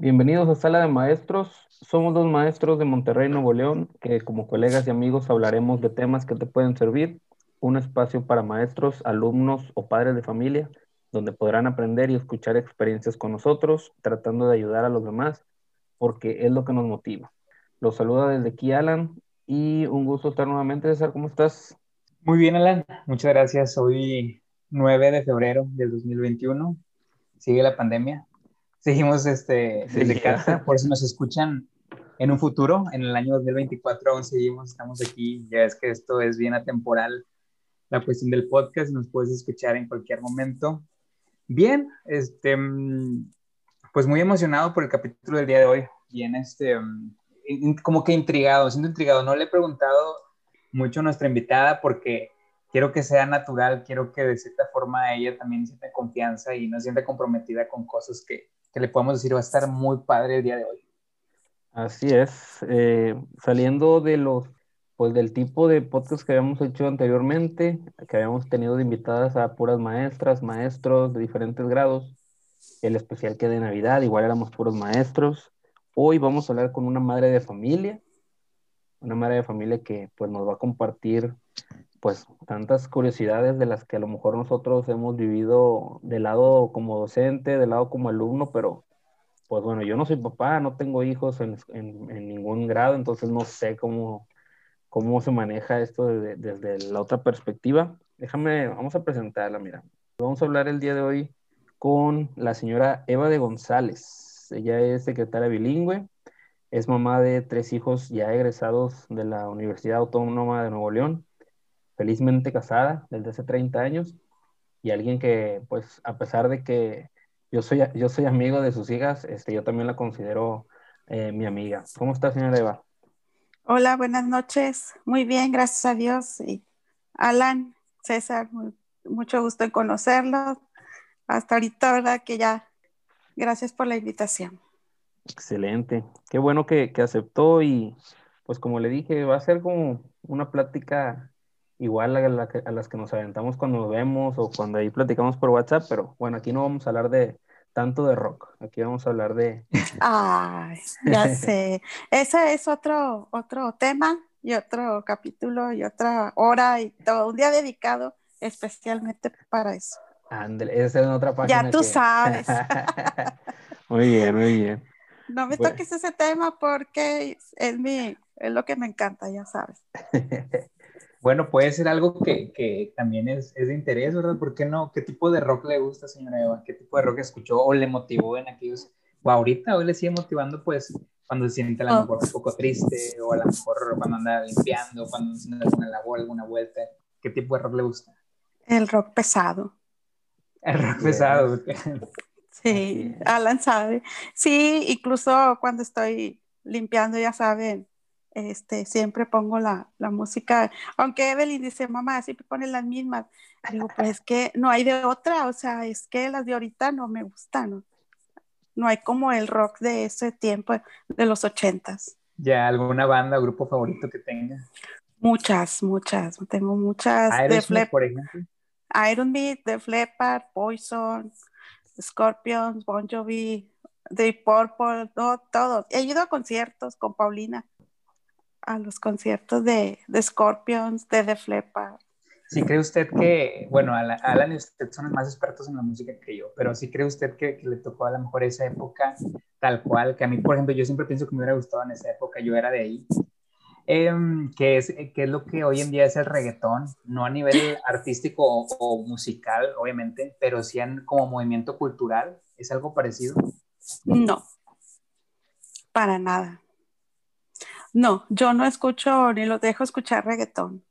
Bienvenidos a Sala de Maestros. Somos dos maestros de Monterrey, Nuevo León, que como colegas y amigos hablaremos de temas que te pueden servir. Un espacio para maestros, alumnos o padres de familia, donde podrán aprender y escuchar experiencias con nosotros, tratando de ayudar a los demás, porque es lo que nos motiva. Los saluda desde aquí Alan y un gusto estar nuevamente. César, ¿cómo estás? Muy bien, Alan. Muchas gracias. Hoy 9 de febrero del 2021. Sigue la pandemia, seguimos este, desde casa, por eso nos escuchan en un futuro, en el año 2024 aún seguimos, estamos aquí, ya es que esto es bien atemporal, la cuestión del podcast, nos puedes escuchar en cualquier momento. Bien, este, pues muy emocionado por el capítulo del día de hoy, bien, este, como que intrigado, siento intrigado, no le he preguntado mucho a nuestra invitada porque quiero que sea natural, quiero que de cierta forma ella también sienta confianza y no sienta comprometida con cosas que, que le podemos decir va a estar muy padre el día de hoy. Así es, eh, saliendo de los, pues del tipo de podcast que habíamos hecho anteriormente, que habíamos tenido de invitadas a puras maestras, maestros de diferentes grados, el especial que de Navidad, igual éramos puros maestros. Hoy vamos a hablar con una madre de familia, una madre de familia que pues nos va a compartir pues tantas curiosidades de las que a lo mejor nosotros hemos vivido del lado como docente, del lado como alumno, pero pues bueno, yo no soy papá, no tengo hijos en, ningún grado, entonces no sé cómo, cómo se maneja esto desde la otra perspectiva. Déjame, vamos a presentarla, mira. Vamos a hablar el día de hoy con la señora Eva de González. Ella es secretaria bilingüe, es mamá de tres hijos ya egresados de la Universidad Autónoma de Nuevo León felizmente casada desde hace 30 años y alguien que, pues, a pesar de que yo soy, yo soy amigo de sus hijas, este, yo también la considero eh, mi amiga. ¿Cómo está, señora Eva? Hola, buenas noches. Muy bien, gracias a Dios. Y Alan, César, mucho gusto en conocerlos. Hasta ahorita, ¿verdad? Que ya, gracias por la invitación. Excelente. Qué bueno que, que aceptó y pues como le dije, va a ser como una plática igual a, las que nos aventamos cuando nos vemos o cuando ahí platicamos por WhatsApp, pero bueno, aquí no vamos a hablar de tanto de rock, aquí vamos a hablar de... Ay, ya sé, ese es otro, otro tema y otro capítulo y otra hora y todo, un día dedicado especialmente para eso. Ándale, esa es otra página. Ya tú sabes. muy bien, muy bien. No me toques ese tema porque es, mi, es lo que me encanta, ya sabes. Bueno, puede ser algo que, que también es, es, de interés, ¿verdad? ¿Por qué no? ¿Qué tipo de rock le gusta, señora Eva? ¿Qué tipo de rock escuchó o le motivó en aquellos, o ahorita hoy le sigue motivando, pues, cuando se siente a lo oh. mejor un poco triste, o a lo mejor cuando anda limpiando, cuando anda alguna labor, alguna vuelta? ¿Qué tipo de rock le gusta? El rock pesado. El rock pesado. Sí, Alan sabe. Sí, incluso cuando estoy limpiando, ya saben, este, siempre pongo la, música, aunque Evelyn dice, mamá, siempre pones las mismas. Digo, pues es que no hay de otra, o sea, es que las de ahorita no me gustan, ¿no? hay como el rock de ese tiempo, de los ochentas. ¿Ya alguna banda o grupo favorito que tenga? Muchas, muchas, tengo muchas. Aerosmith, por ejemplo. Aerosmith, The Leppard, Poison, Scorpions, Bon Jovi, The Purple, todo, todo. He ido a conciertos con Paulina a los conciertos de, de Scorpions, de The Leppard. Sí, cree usted que, bueno, Alan y usted son más expertos en la música que yo, pero sí cree usted que, le tocó a lo mejor esa época tal cual, que a mí, por ejemplo, yo siempre pienso que me hubiera gustado en esa época, yo era de ahí, eh, que, es, que es lo que hoy en día es el reggaetón, no a nivel artístico o, o musical, obviamente, pero sí en, como movimiento cultural, ¿es algo parecido? No, para nada. No, yo no escucho ni los dejo escuchar reggaetón.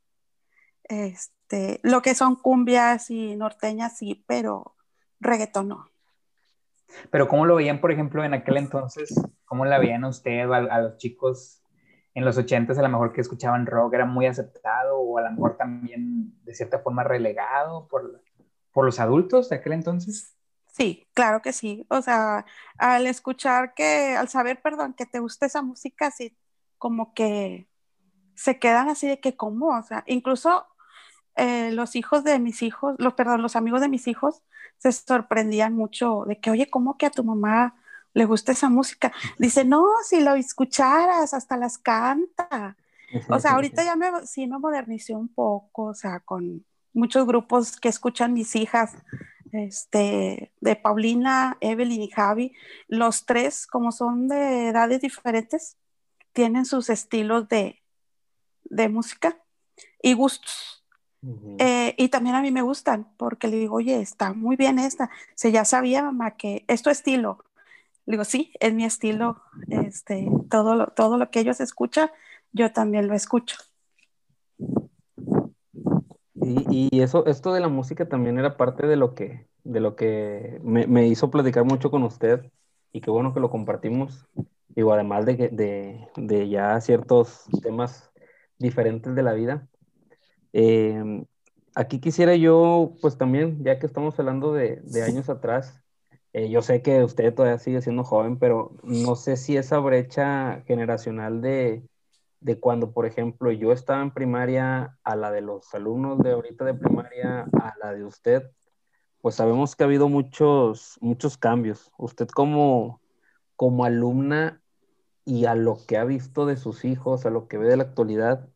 Este, lo que son cumbias y norteñas sí, pero reggaetón no. Pero ¿cómo lo veían, por ejemplo, en aquel entonces? ¿Cómo la veían usted a, los chicos en los ochentas, a lo mejor que escuchaban rock, era muy aceptado o a lo mejor también de cierta forma relegado por, por los adultos de aquel entonces? Sí, claro que sí. O sea, al escuchar que, al saber, perdón, que te gusta esa música, sí como que se quedan así de que como, o sea, incluso eh, los hijos de mis hijos, los, perdón, los amigos de mis hijos se sorprendían mucho de que, oye, ¿cómo que a tu mamá le gusta esa música. Dice, no, si lo escucharas, hasta las canta. O sea, ahorita ya me, sí me modernicé un poco, o sea, con muchos grupos que escuchan mis hijas, este, de Paulina, Evelyn y Javi, los tres, como son de edades diferentes, tienen sus estilos de, de música y gustos. Eh, y también a mí me gustan, porque le digo, oye, está muy bien esta. Se ya sabía, mamá, que es tu estilo. Le digo, sí, es mi estilo. Este, todo, lo, todo lo que ellos escuchan, yo también lo escucho. Y, y, eso, esto de la música también era parte de lo que, de lo que me, me, hizo platicar mucho con usted y qué bueno que lo compartimos. Digo, además de, de, de ya ciertos temas diferentes de la vida, eh, aquí quisiera yo, pues también, ya que estamos hablando de, años atrás, eh, yo sé que usted todavía sigue siendo joven, pero no sé si esa brecha generacional de, de cuando, por ejemplo, yo estaba en primaria a la de los alumnos de ahorita de primaria a la de usted, pues sabemos que ha habido muchos, muchos cambios. Usted como, como alumna y a lo que ha visto de sus hijos, a lo que ve de la actualidad,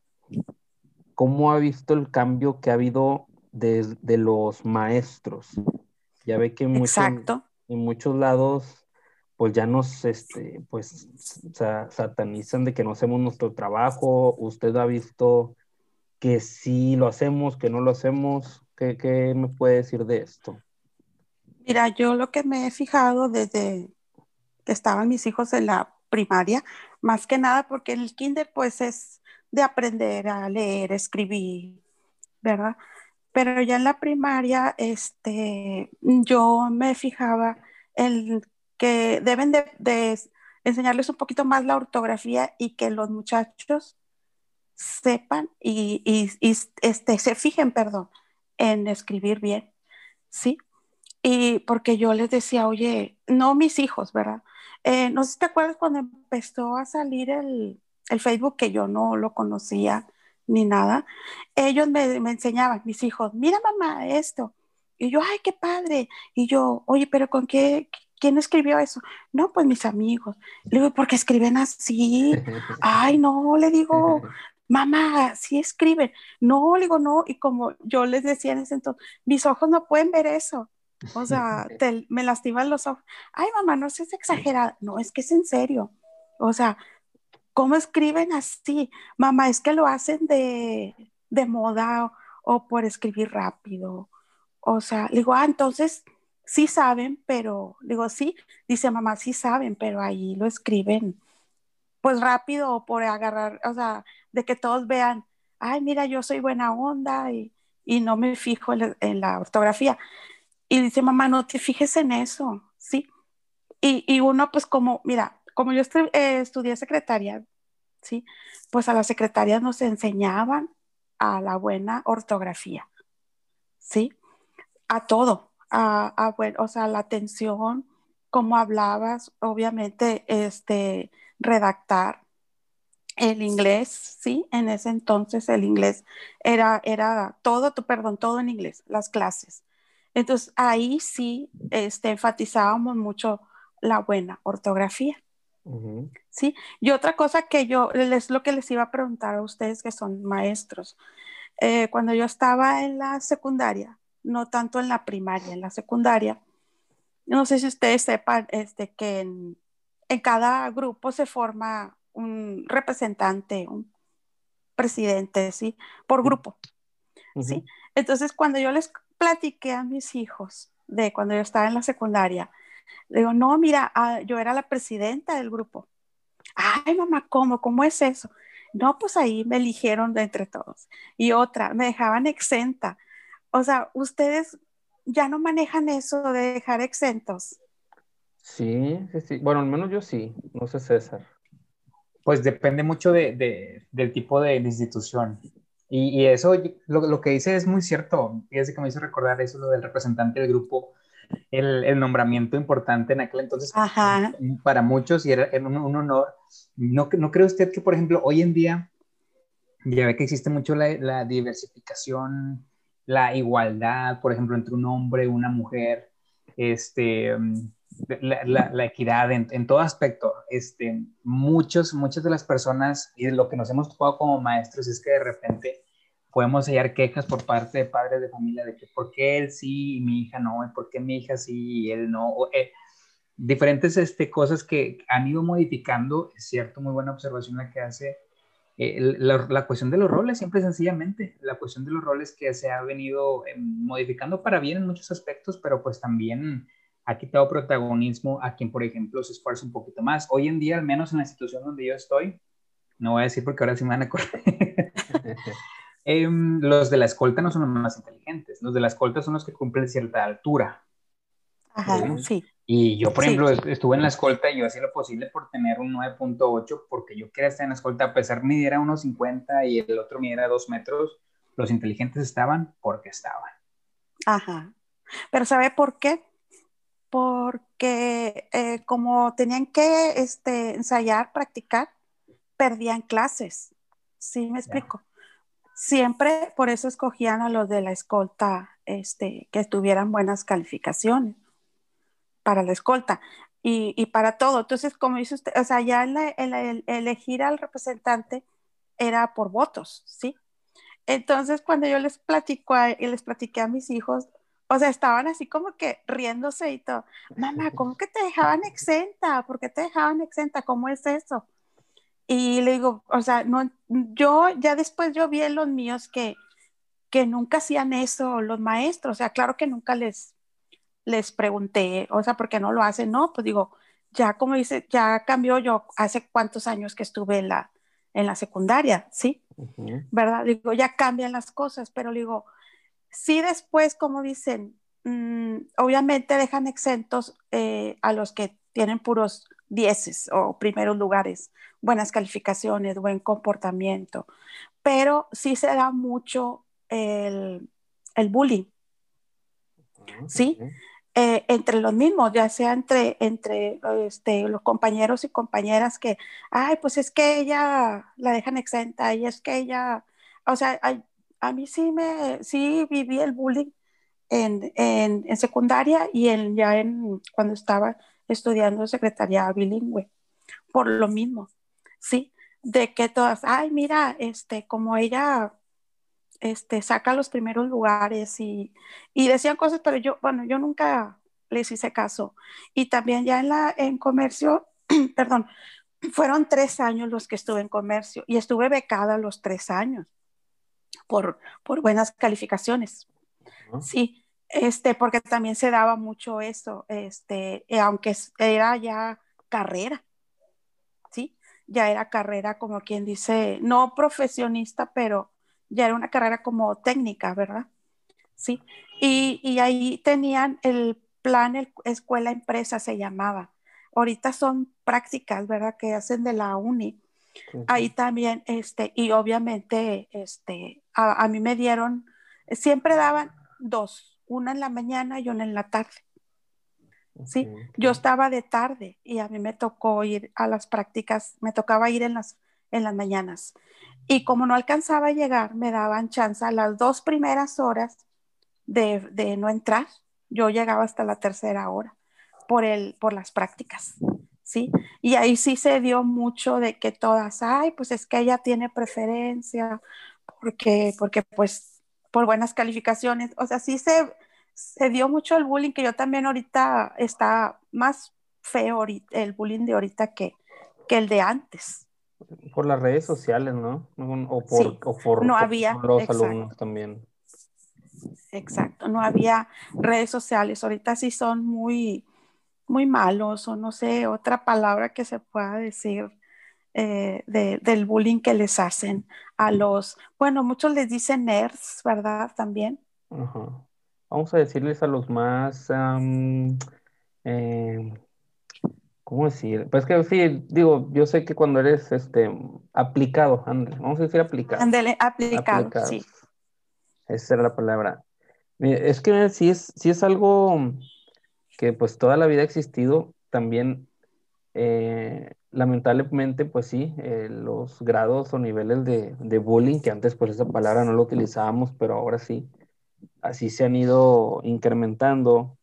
¿cómo ha visto el cambio que ha habido de, los maestros? Ya ve que en muchos, en muchos lados, pues ya nos, este, pues, satanizan de que no hacemos nuestro trabajo. ¿Usted ha visto que sí lo hacemos, que no lo hacemos? ¿Qué, qué me puede decir de esto? Mira, yo lo que me he fijado desde que estaban mis hijos en la primaria, más que nada porque el kinder pues es de aprender a leer, escribir, ¿verdad? Pero ya en la primaria, este, yo me fijaba en que deben de, enseñarles un poquito más la ortografía y que los muchachos sepan y, este, se fijen, perdón, en escribir bien, ¿sí? Y porque yo les decía, oye, no mis hijos, ¿verdad? Eh, no sé si te acuerdas cuando empezó a salir el, el Facebook que yo no lo conocía ni nada, ellos me, me, enseñaban, mis hijos, mira mamá esto. Y yo, ay, qué padre. Y yo, oye, pero ¿con qué? ¿Quién escribió eso? No, pues mis amigos. Le digo, ¿por qué escriben así? Ay, no, le digo, mamá, sí escriben. No, le digo, no. Y como yo les decía en ese entonces, mis ojos no pueden ver eso. O sea, me lastiman los ojos. Ay, mamá, no seas exagerada. No, es que es en serio. O sea, ¿Cómo escriben así? Mamá, es que lo hacen de, moda o, por escribir rápido. O sea, digo, ah, entonces sí saben, pero, digo, sí, dice mamá, sí saben, pero ahí lo escriben pues rápido o por agarrar, o sea, de que todos vean, ay, mira, yo soy buena onda y, no me fijo en, en, la ortografía. Y dice, mamá, no te fijes en eso, ¿sí? Y, y uno, pues como, mira, como yo eh, estudié secretaria, ¿sí? Pues a las secretarias nos enseñaban a la buena ortografía, ¿sí? A todo, a, a o sea, la atención, cómo hablabas, obviamente, este, redactar el inglés, ¿sí? En ese entonces el inglés era, era todo, perdón, todo en inglés, las clases. Entonces ahí sí este, enfatizábamos mucho la buena ortografía. Sí, y otra cosa que yo, es lo que les iba a preguntar a ustedes que son maestros. Eh, cuando yo estaba en la secundaria, no tanto en la primaria, en la secundaria, no sé si ustedes sepan este, que en, cada grupo se forma un representante, un presidente, ¿sí? Por grupo, ¿sí? Entonces, cuando yo les platiqué a mis hijos de cuando yo estaba en la secundaria, le digo, no, mira, ah, yo era la presidenta del grupo. Ay, mamá, ¿cómo? ¿Cómo es eso? No, pues ahí me eligieron de entre todos. Y otra, me dejaban exenta. O sea, ustedes ya no manejan eso de dejar exentos. Sí, sí, sí. Bueno, al menos yo sí. No sé, César. Pues depende mucho de, del tipo de, institución. Y, eso, lo, lo, que dice es muy cierto. Fíjese que me hizo recordar eso, lo del representante del grupo el, nombramiento importante en aquel entonces para muchos y era, un, honor. ¿No, ¿No cree usted que, por ejemplo, hoy en día ya ve que existe mucho la, diversificación, la igualdad, por ejemplo, entre un hombre y una mujer, este, la, equidad en, todo aspecto. Este, muchos, muchas de las personas, y lo que nos hemos tocado como maestros es que de repente podemos hallar quejas por parte de padres de familia de que por qué él sí y mi hija no, y por qué mi hija sí y él no. O, eh, diferentes este, cosas que han ido modificando, es cierto, muy buena observación la que hace. Eh, la, la, cuestión de los roles, siempre sencillamente, la cuestión de los roles que se ha venido eh, modificando para bien en muchos aspectos, pero pues también ha quitado protagonismo a quien, por ejemplo, se esfuerza un poquito más. Hoy en día, al menos en la institución donde yo estoy, no voy a decir porque ahora sí me van a correr. Em, los de la escolta no son los más inteligentes, los de la escolta son los que cumplen cierta altura. Ajá, sí. Y yo, por ejemplo, estuve en la escolta y yo hacía lo posible por tener un 9.8 porque yo quería estar en la escolta, a pesar de midiera unos 50 y el otro midiera 2 metros, los inteligentes estaban porque estaban. Ajá. Pero ¿sabe por qué? Porque eh, como tenían que este, ensayar, practicar, perdían clases. ¿Sí me explico? Siempre por eso escogían a los de la escolta este, que tuvieran buenas calificaciones para la escolta y, para todo. Entonces, como dice usted, o sea, ya el, elegir al representante era por votos, ¿sí? Entonces, cuando yo les platico y les platiqué a mis hijos, o sea, estaban así como que riéndose y todo. Mamá, ¿cómo que te dejaban exenta? ¿Por qué te dejaban exenta? ¿Cómo es eso? Y le digo, o sea, no, yo ya después yo vi en los míos que, que nunca hacían eso los maestros, o sea, claro que nunca les, les pregunté, o sea, ¿por qué no lo hacen? No, pues digo, ya como dice, ya cambió yo hace cuántos años que estuve en la, en la secundaria, ¿sí? ¿Verdad? Digo, ya cambian las cosas, pero digo, sí después, como dicen, mm, obviamente dejan exentos eh, a los que tienen puros dieces o primeros lugares, buenas calificaciones, buen comportamiento, pero sí se da mucho el, el bullying, ¿sí? Eh, entre los mismos, ya sea entre, entre este, los compañeros y compañeras que, ay, pues es que ella la dejan exenta y es que ella, o sea, a mí sí me, sí viví el bullying en, en, en secundaria y en, ya en, cuando estaba estudiando secretaría bilingüe, por lo mismo, ¿sí? De que todas, ay, mira, este, como ella este, saca los primeros lugares y, y, decían cosas, pero yo, bueno, yo nunca les hice caso. Y también ya en, la, en comercio, perdón, fueron tres años los que estuve en comercio y estuve becada los tres años por, por buenas calificaciones. Sí, este, porque también se daba mucho eso, este, eh, aunque era ya carrera, ¿sí? Ya era carrera como quien dice, no profesionista, pero ya era una carrera como técnica, ¿verdad? Sí, y, y ahí tenían el plan, el, escuela empresa se llamaba. Ahorita son prácticas, ¿verdad? Que hacen de la uni. Ahí también, este, y obviamente, este, a, mí me dieron, siempre daban dos, una en la mañana y una en la tarde. Sí, yo estaba de tarde y a mí me tocó ir a las prácticas, me tocaba ir en las, en las mañanas. Y como no alcanzaba a llegar, me daban chance a las dos primeras horas de, no entrar. Yo llegaba hasta la tercera hora por, el, por las prácticas, ¿sí? Y ahí sí se dio mucho de que todas, ay, pues es que ella tiene preferencia, porque, porque pues por buenas calificaciones, o sea, sí se, se dio mucho el bullying, que yo también ahorita está más feo el bullying de ahorita que, que el de antes. Por las redes sociales, ¿no? O por, o por, no había, los alumnos también. Exacto, no había redes sociales. Ahorita sí son muy, muy malos, o no sé, otra palabra que se pueda decir eh, del bullying que les hacen a los, bueno, muchos les dicen nerds, ¿verdad? También. Vamos a decirles a los más, eh, ¿cómo decir? Pues que sí, digo, yo sé que cuando eres este, aplicado, vamos a decir aplicado. Ándale, aplicado, sí. Esa era la palabra. Es que sí es, sí es algo que pues toda la vida ha existido, también eh, lamentablemente, pues sí, eh, los grados o niveles de, de, bullying, que antes pues esa palabra no lo utilizábamos, pero ahora sí, así se han ido incrementando.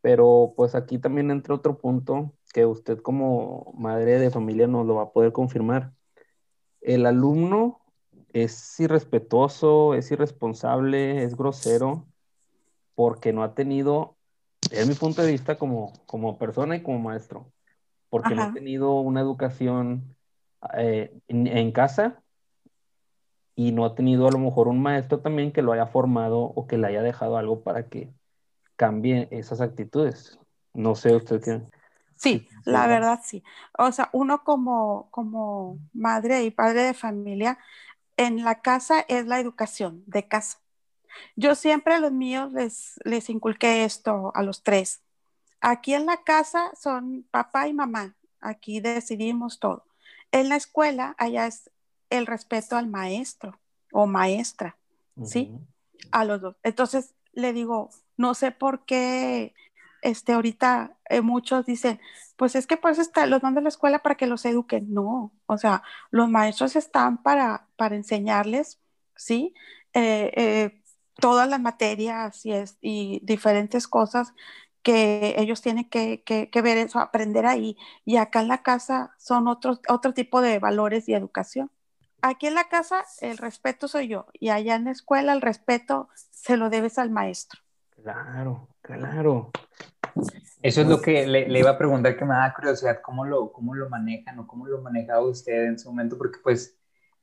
Pero pues aquí también entra otro punto que usted como madre de familia nos lo va a poder confirmar. El alumno es irrespetuoso, es irresponsable, es grosero, porque no ha tenido, es mi punto de vista como, como persona y como maestro, porque no ha tenido una educación eh, en, casa y no ha tenido a lo mejor un maestro también que lo haya formado o que le haya dejado algo para que cambie esas actitudes. No sé usted qué. Sí, la verdad sí. O sea, uno como, como madre y padre de familia, en la casa es la educación de casa. Yo siempre a los míos les, les inculqué esto a los tres. Aquí en la casa son papá y mamá. Aquí decidimos todo. En la escuela, allá es el respeto al maestro o maestra, ¿sí? A los dos. Entonces le digo, no sé por qué este, ahorita eh, muchos dicen, pues es que pues está, los mando a la escuela para que los eduquen. No, o sea, los maestros están para, para enseñarles, ¿sí? Eh, eh, todas las materias y, es, y, diferentes cosas que ellos tienen que, que, ver eso, aprender ahí. Y acá en la casa son otros, otro tipo de valores y educación. Aquí en la casa el respeto soy yo y allá en la escuela el respeto se lo debes al maestro. Claro, claro. Eso es lo que le, le, iba a preguntar, que me da curiosidad, ¿cómo lo, cómo lo manejan o cómo lo manejaba usted en su momento? Porque pues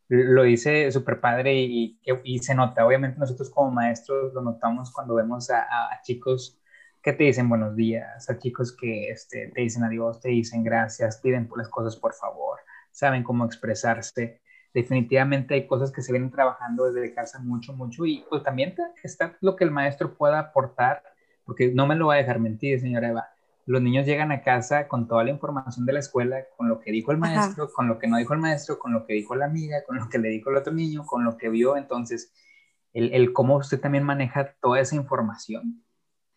lo dice súper padre y, y, se nota. Obviamente nosotros como maestros lo notamos cuando vemos a, a, chicos que te dicen buenos días, a chicos que este, te dicen adiós, te dicen gracias, piden por las cosas por favor, saben cómo expresarse. Definitivamente hay cosas que se vienen trabajando desde casa mucho, mucho y pues también está lo que el maestro pueda aportar porque no me lo va a dejar mentir, señora Eva. Los niños llegan a casa con toda la información de la escuela, con lo que dijo el maestro, con lo que no dijo el maestro, con lo que dijo la amiga, con lo que le dijo el otro niño, con lo que vio. Entonces, el, el cómo usted también maneja toda esa información.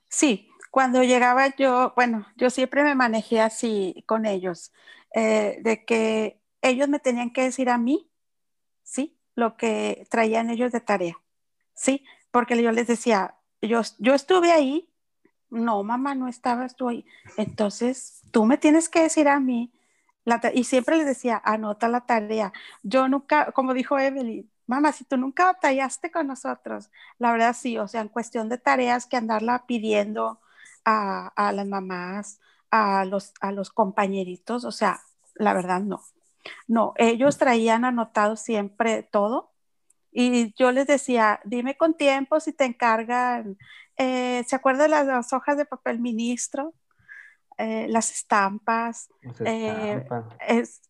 Sí, cuando llegaba yo, bueno, yo siempre me manejé así con ellos, eh, de que ellos me tenían que decir a mí, ¿sí? Lo que traían ellos de tarea, ¿sí? Porque yo les decía, yo, yo estuve ahí, no, mamá, no estabas tú ahí. Entonces, tú me tienes que decir a mí, y siempre les decía, anota la tarea. Yo nunca, como dijo Evelyn, mamá, si tú nunca batallaste con nosotros, la verdad sí, o sea, en cuestión de tareas que andarla pidiendo a, a las mamás, a los, a los compañeritos, o sea, la verdad no. No, ellos traían anotado siempre todo y yo les decía, dime con tiempo si te encargan eh, ¿Se acuerdan las, las, hojas de papel ministro? Eh, las estampas. Eh, es,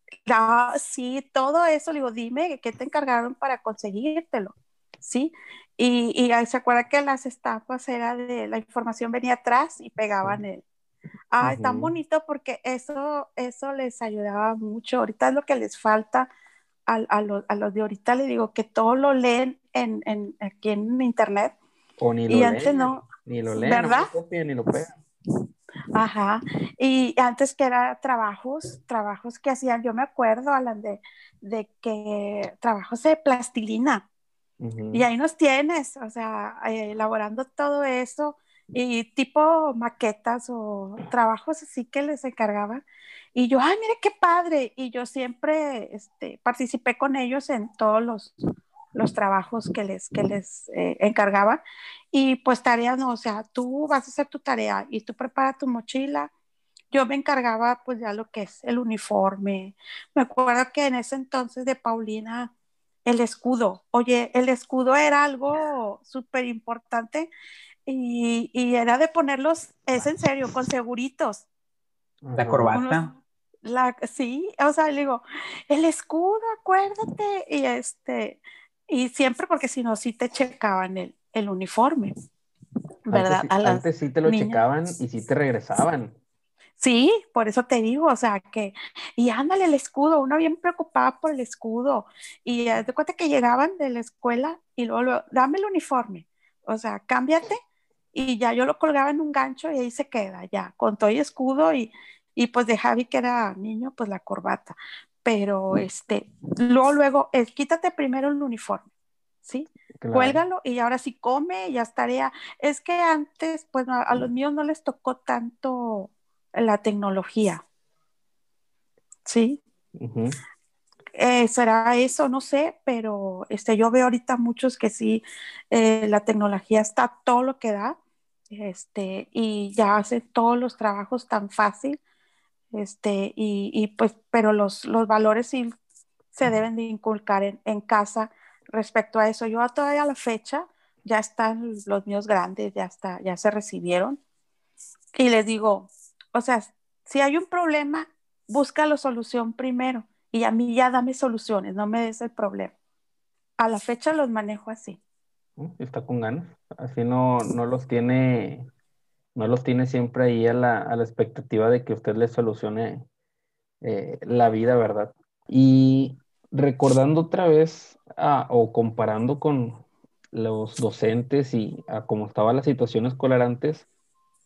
sí, todo eso, le digo, dime qué te encargaron para conseguírtelo, ¿sí? Y, y se acuerda que las estampas era de, la información venía atrás y pegaban el... Ay, tan bonito porque eso, eso les ayudaba mucho. Ahorita es lo que les falta a, a, los, a los de ahorita, le digo que todo lo leen en, en, aquí en internet ni lo y antes no. Ni lo leen, ¿verdad? ni lo pegan. Ajá. Y antes que era trabajos, trabajos que hacían, yo me acuerdo, Alan, de, de que trabajos de plastilina. Y ahí nos tienes, o sea, elaborando todo eso y tipo maquetas o trabajos así que les encargaban. Y yo, ay, mire qué padre. Y yo siempre este, participé con ellos en todos los, los trabajos que les, que les eh, encargaban. Y pues tareas, no, o sea, tú vas a hacer tu tarea y tú preparas tu mochila. Yo me encargaba pues ya lo que es el uniforme. Me acuerdo que en ese entonces de Paulina, el escudo. Oye, el escudo era algo súper importante y, y, era de ponerlos, es en serio, con seguritos. La corbata. la, sí, o sea, le digo, el escudo, acuérdate. Y este, y siempre porque si no, sí te checaban el, el uniforme, ¿verdad? Antes, sí te lo checaban y sí te regresaban. Sí, por eso te digo, o sea, que, y ándale el escudo, uno bien preocupado por el escudo, y de cuenta que llegaban de la escuela y luego, dame el uniforme, o sea, cámbiate, y ya yo lo colgaba en un gancho y ahí se queda, ya, con todo y escudo, y, y pues de Javi que era niño, pues la corbata, pero este, luego, luego, quítate primero el uniforme, ¿sí? Cuélgalo y ahora sí come, ya es tarea. Es que antes, pues a, los míos no les tocó tanto la tecnología, ¿sí? Eh, será eso, no sé, pero este, yo veo ahorita muchos que sí, eh, la tecnología está todo lo que da, este, y ya hace todos los trabajos tan fácil, este, y, pues, pero los, los valores sí se deben de inculcar en, en, casa respecto a eso. Yo todavía a la fecha, ya están los míos grandes, ya está, ya se recibieron, y les digo, o sea, si hay un problema, busca la solución primero y a mí ya dame soluciones, no me des el problema. A la fecha los manejo así. Está con ganas, así no, no los tiene, no los tiene siempre ahí a la, a la expectativa de que usted les solucione eh, la vida, ¿verdad? Y recordando otra vez o comparando con los docentes y a cómo estaba la situación escolar antes,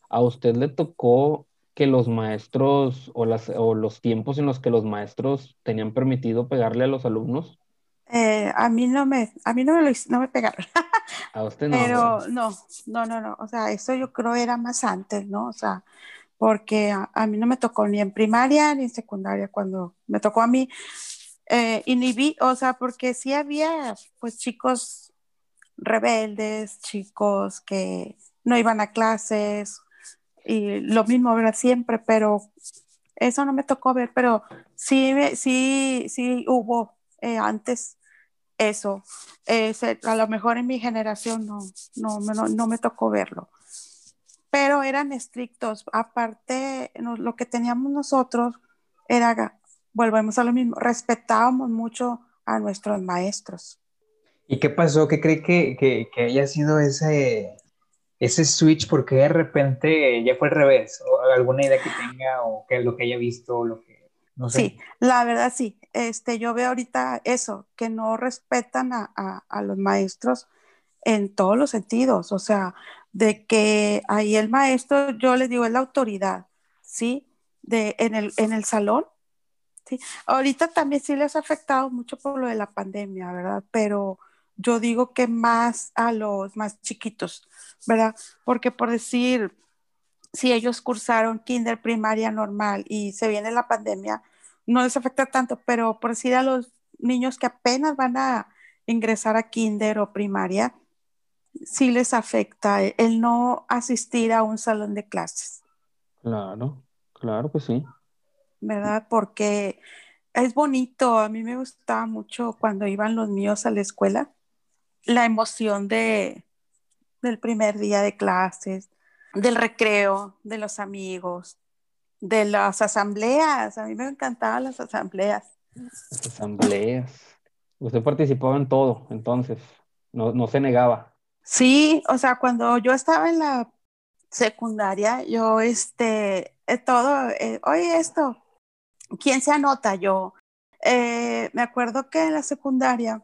¿a usted le tocó que los maestros o, las, o los tiempos en los que los maestros tenían permitido pegarle a los alumnos? Eh, a mí no me, a mí no me, no me pegaron. A usted no. Pero no, no, no, no. O sea, eso yo creo era más antes, ¿no? O sea, porque a, mí no me tocó ni en primaria ni en secundaria cuando me tocó a mí. Eh, inhibí, o sea, porque sí había pues chicos rebeldes, chicos que no iban a clases, y lo mismo, ¿verdad? Siempre, pero eso no me tocó ver, pero sí, sí, sí hubo eh, antes eso. a lo mejor en mi generación no, no, no, me tocó verlo. Pero eran estrictos. Aparte, lo que teníamos nosotros era, volvemos a lo mismo, respetábamos mucho a nuestros maestros. ¿Y qué pasó? ¿Qué cree que, que, que haya sido ese, ese switch, porque de repente ya fue al revés? ¿O alguna idea que tenga o que lo que haya visto, lo que, no sé. Sí, la verdad sí. Este, yo veo ahorita eso, que no respetan a, a, los maestros en todos los sentidos, o sea, de que ahí el maestro, yo les digo, es la autoridad, ¿sí? De, en, el, en el salón, ¿sí? Ahorita también sí les ha afectado mucho por lo de la pandemia, ¿verdad? Pero yo digo que más a los más chiquitos, ¿verdad? Porque por decir, si ellos cursaron kinder primaria normal y se viene la pandemia, no les afecta tanto, pero por decir a los niños que apenas van a ingresar a kinder o primaria, sí les afecta el no asistir a un salón de clases. Claro, claro que sí. ¿Verdad? Porque es bonito, a mí me gustaba mucho cuando iban los míos a la escuela, la emoción de, del primer día de clases, del recreo, de los amigos, de las asambleas. A mí me encantaban las asambleas. Las asambleas. Usted participaba en todo, entonces, no, no se negaba. Sí, o sea, cuando yo estaba en la secundaria, yo, este, eh, todo, eh, oye, esto, ¿quién se anota? Yo, eh, me acuerdo que en la secundaria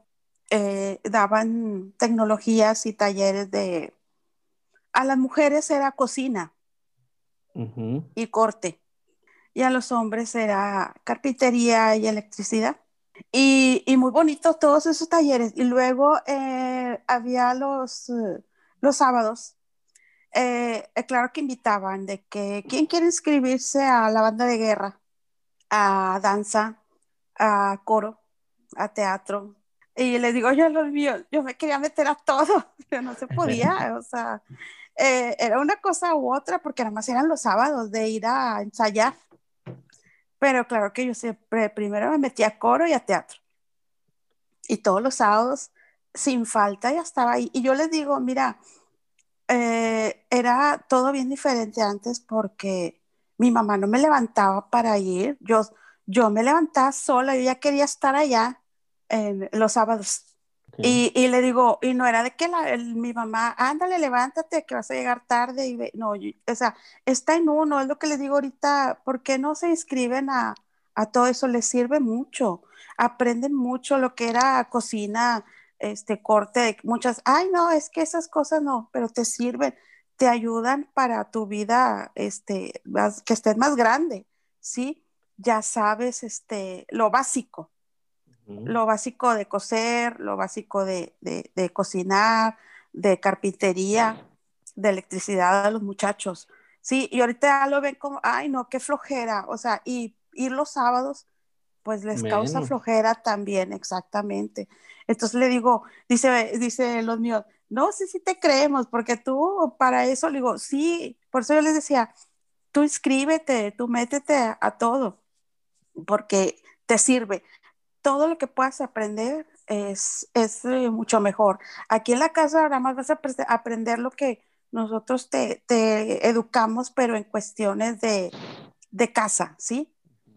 eh, daban tecnologías y talleres de... A las mujeres era cocina y corte, y a los hombres era carpintería y electricidad. Y, muy bonitos todos esos talleres. Y luego eh, había los, los sábados, eh, claro que invitaban de que, ¿quién quiere inscribirse a la banda de guerra? A danza, a coro, a teatro, y le digo yo lo mío, yo me quería meter a todo, pero no se podía, o sea, eh, era una cosa u otra, porque nada más eran los sábados de ir a ensayar. Pero claro que yo siempre primero me metí a coro y a teatro. Y todos los sábados, sin falta, ya estaba ahí. Y yo les digo, mira, eh, era todo bien diferente antes porque mi mamá no me levantaba para ir, yo, yo me levantaba sola, yo ya quería estar allá en los sábados. Y, y, le digo, y no era de que la, mi mamá, ándale, levántate, que vas a llegar tarde. Y no, o sea, está en uno, es lo que les digo ahorita, ¿por qué no se inscriben a, a todo eso? Les sirve mucho, aprenden mucho lo que era cocina, este corte, muchas, ay, no, es que esas cosas no, pero te sirven, te ayudan para tu vida, este, que estés más grande, ¿sí? Ya sabes, este, lo básico lo básico de coser, lo básico de, de, cocinar, de carpintería, de electricidad a los muchachos. Sí, y ahorita lo ven como, ay, no, qué flojera. O sea, y ir los sábados, pues les causa flojera también, exactamente. Entonces le digo, dice, dice los míos, no, sí, sí te creemos, porque tú para eso, le digo, sí, por eso yo les decía, tú inscríbete, tú métete a, todo, porque te sirve. Todo lo que puedas aprender es, es eh, mucho mejor. Aquí en la casa ahora más vas a aprender lo que nosotros te, te educamos, pero en cuestiones de, de casa, ¿sí?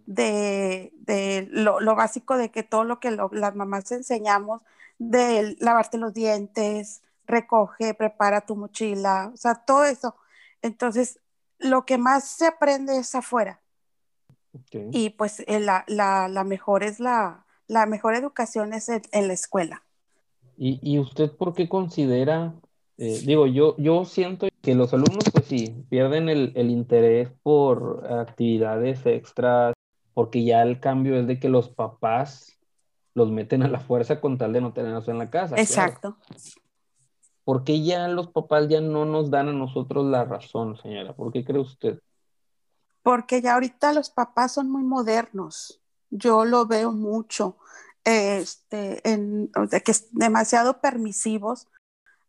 De, de lo, lo, básico de que todo lo que las mamás enseñamos, de lavarte los dientes, recoge, prepara tu mochila, o sea, todo eso. Entonces, lo que más se aprende es afuera. Y pues eh, la, la, la, mejor es la, la mejor educación es en, la escuela. ¿Y, ¿Y, usted por qué considera, eh, digo, yo, yo siento que los alumnos pues sí, pierden el, el interés por actividades extras, porque ya el cambio es de que los papás los meten a la fuerza con tal de no tenerlos en la casa. Exacto. ¿Por qué ya los papás ya no nos dan a nosotros la razón, señora? ¿Por qué cree usted? Porque ya ahorita los papás son muy modernos. Yo lo veo mucho, este, que es demasiado permisivos,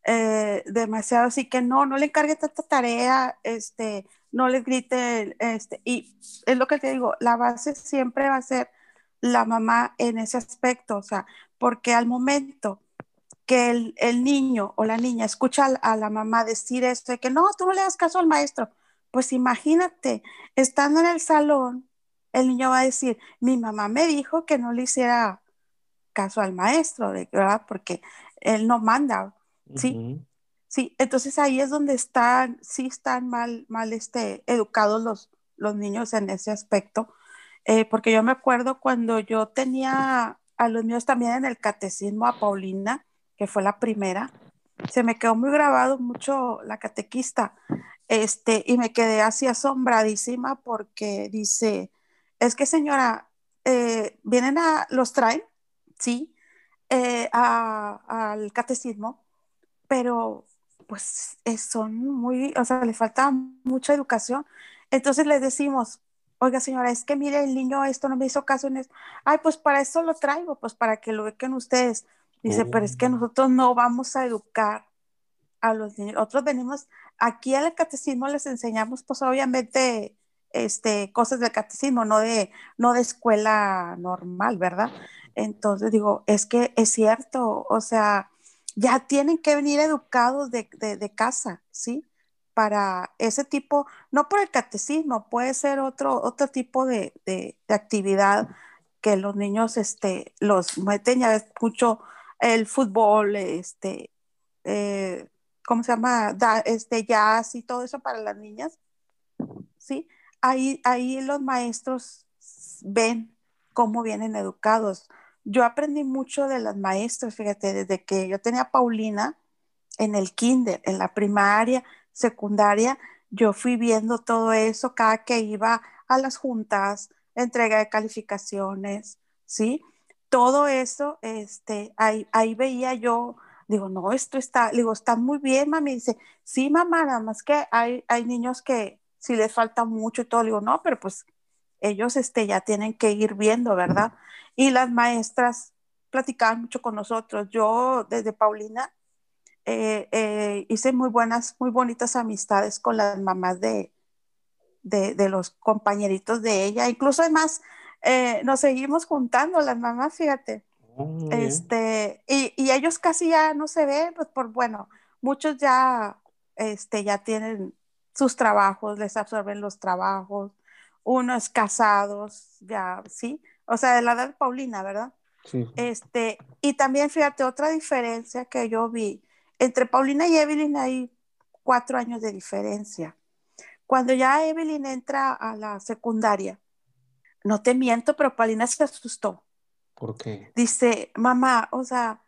eh, demasiado así que no, no le encargue tanta tarea, este, no les grite, este, y es lo que te digo, la base siempre va a ser la mamá en ese aspecto, o sea, porque al momento que el, niño o la niña escucha a, la mamá decir esto de que no, tú no le das caso al maestro, pues imagínate, estando en el salón, el niño va a decir, mi mamá me dijo que no le hiciera caso al maestro, ¿verdad? Porque él no manda, ¿sí? Sí, entonces ahí es donde están, sí están mal, mal este, educados los, los niños en ese aspecto, eh, porque yo me acuerdo cuando yo tenía a los míos también en el catecismo a Paulina, que fue la primera, se me quedó muy grabado mucho la catequista, este, y me quedé así asombradísima porque dice, es que señora, eh, vienen a, los traen, sí, eh, al catecismo, pero pues son muy, o sea, le falta mucha educación. Entonces les decimos, oiga señora, es que mire, el niño esto no me hizo caso en. Ay, pues para eso lo traigo, pues para que lo vean ustedes. Dice, pero es que oh. nosotros no vamos a educar a los niños. Nosotros venimos, aquí al catecismo les enseñamos, pues obviamente, este, cosas del catecismo, no de, no de escuela normal, ¿verdad? Entonces digo, es que es cierto, o sea, ya tienen que venir educados de, casa, ¿sí? Para ese tipo, no por el catecismo, puede ser otro, otro tipo de, actividad que los niños este, los meten, ya escucho el fútbol, este, eh, ¿cómo se llama? este jazz y todo eso para las niñas, ¿sí? Ahí, ahí los maestros ven cómo vienen educados. Yo aprendí mucho de las maestras, fíjate, desde que yo tenía a Paulina en el kinder, en la primaria, secundaria, yo fui viendo todo eso cada que iba a las juntas, entrega de calificaciones, ¿sí? todo eso, este, ahí, ahí veía yo, digo, no, esto está, digo, está muy bien, mami. Dice, sí, mamá, nada más que hay, hay niños que si les falta mucho y todo, digo, no, pero pues ellos este, ya tienen que ir viendo, ¿verdad? Y las maestras platicaban mucho con nosotros. Yo, desde Paulina, eh, eh, hice muy buenas, muy bonitas amistades con las mamás de, de, de los compañeritos de ella. Incluso además, eh, nos seguimos juntando las mamás, fíjate. Oh, este, y, y, ellos casi ya no se ven, pues por bueno, muchos ya, este, ya tienen sus trabajos, les absorben los trabajos, unos casados, ya, ¿sí? O sea, de la edad de Paulina, ¿verdad? Sí. Este, y también, fíjate, otra diferencia que yo vi, entre Paulina y Evelyn hay cuatro años de diferencia. Cuando ya Evelyn entra a la secundaria, no te miento, pero Paulina se asustó. ¿Por qué? Dice, mamá, o sea,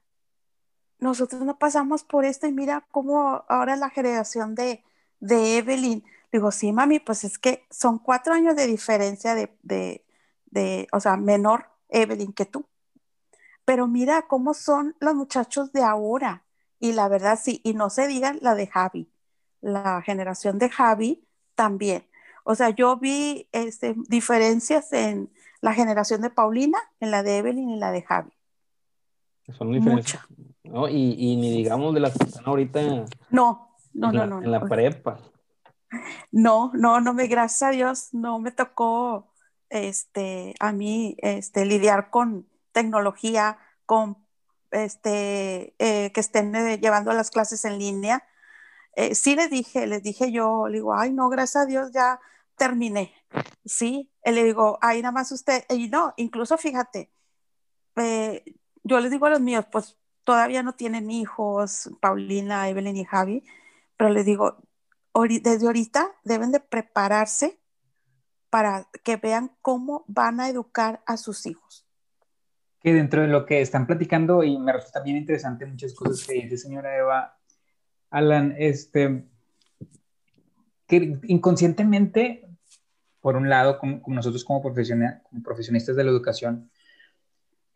nosotros no pasamos por esto y mira cómo ahora la generación de, de Evelyn. Digo, sí, mami, pues es que son cuatro años de diferencia de, de, de, o sea, menor Evelyn que tú. pero mira cómo son los muchachos de ahora. Y la verdad sí, y no se diga la de Javi, la generación de Javi también. O sea, yo vi este, diferencias en la generación de Paulina, en la de Evelyn y la de Javi. Son diferencias. ¿no? Y, y, ni digamos de las que están ahorita. No, no, no, no. En la prepa. No, no, no me, gracias a Dios, no me tocó este, a mí este, lidiar con tecnología, con este, eh, que estén eh, llevando las clases en línea. Eh, sí les dije, les dije yo, le digo, ay, no, gracias a Dios ya terminé. Sí, le digo, ay, nada más usted, y no, incluso fíjate, yo les digo a los míos, pues todavía no tienen hijos, Paulina, Evelyn y Javi, pero les digo, desde ahorita deben de prepararse para que vean cómo van a educar a sus hijos. Que dentro de lo que están platicando, y me resulta bien interesante muchas cosas que dice señora Eva, Alan, este, que inconscientemente, por un lado, como, nosotros como, como profesionistas de la educación,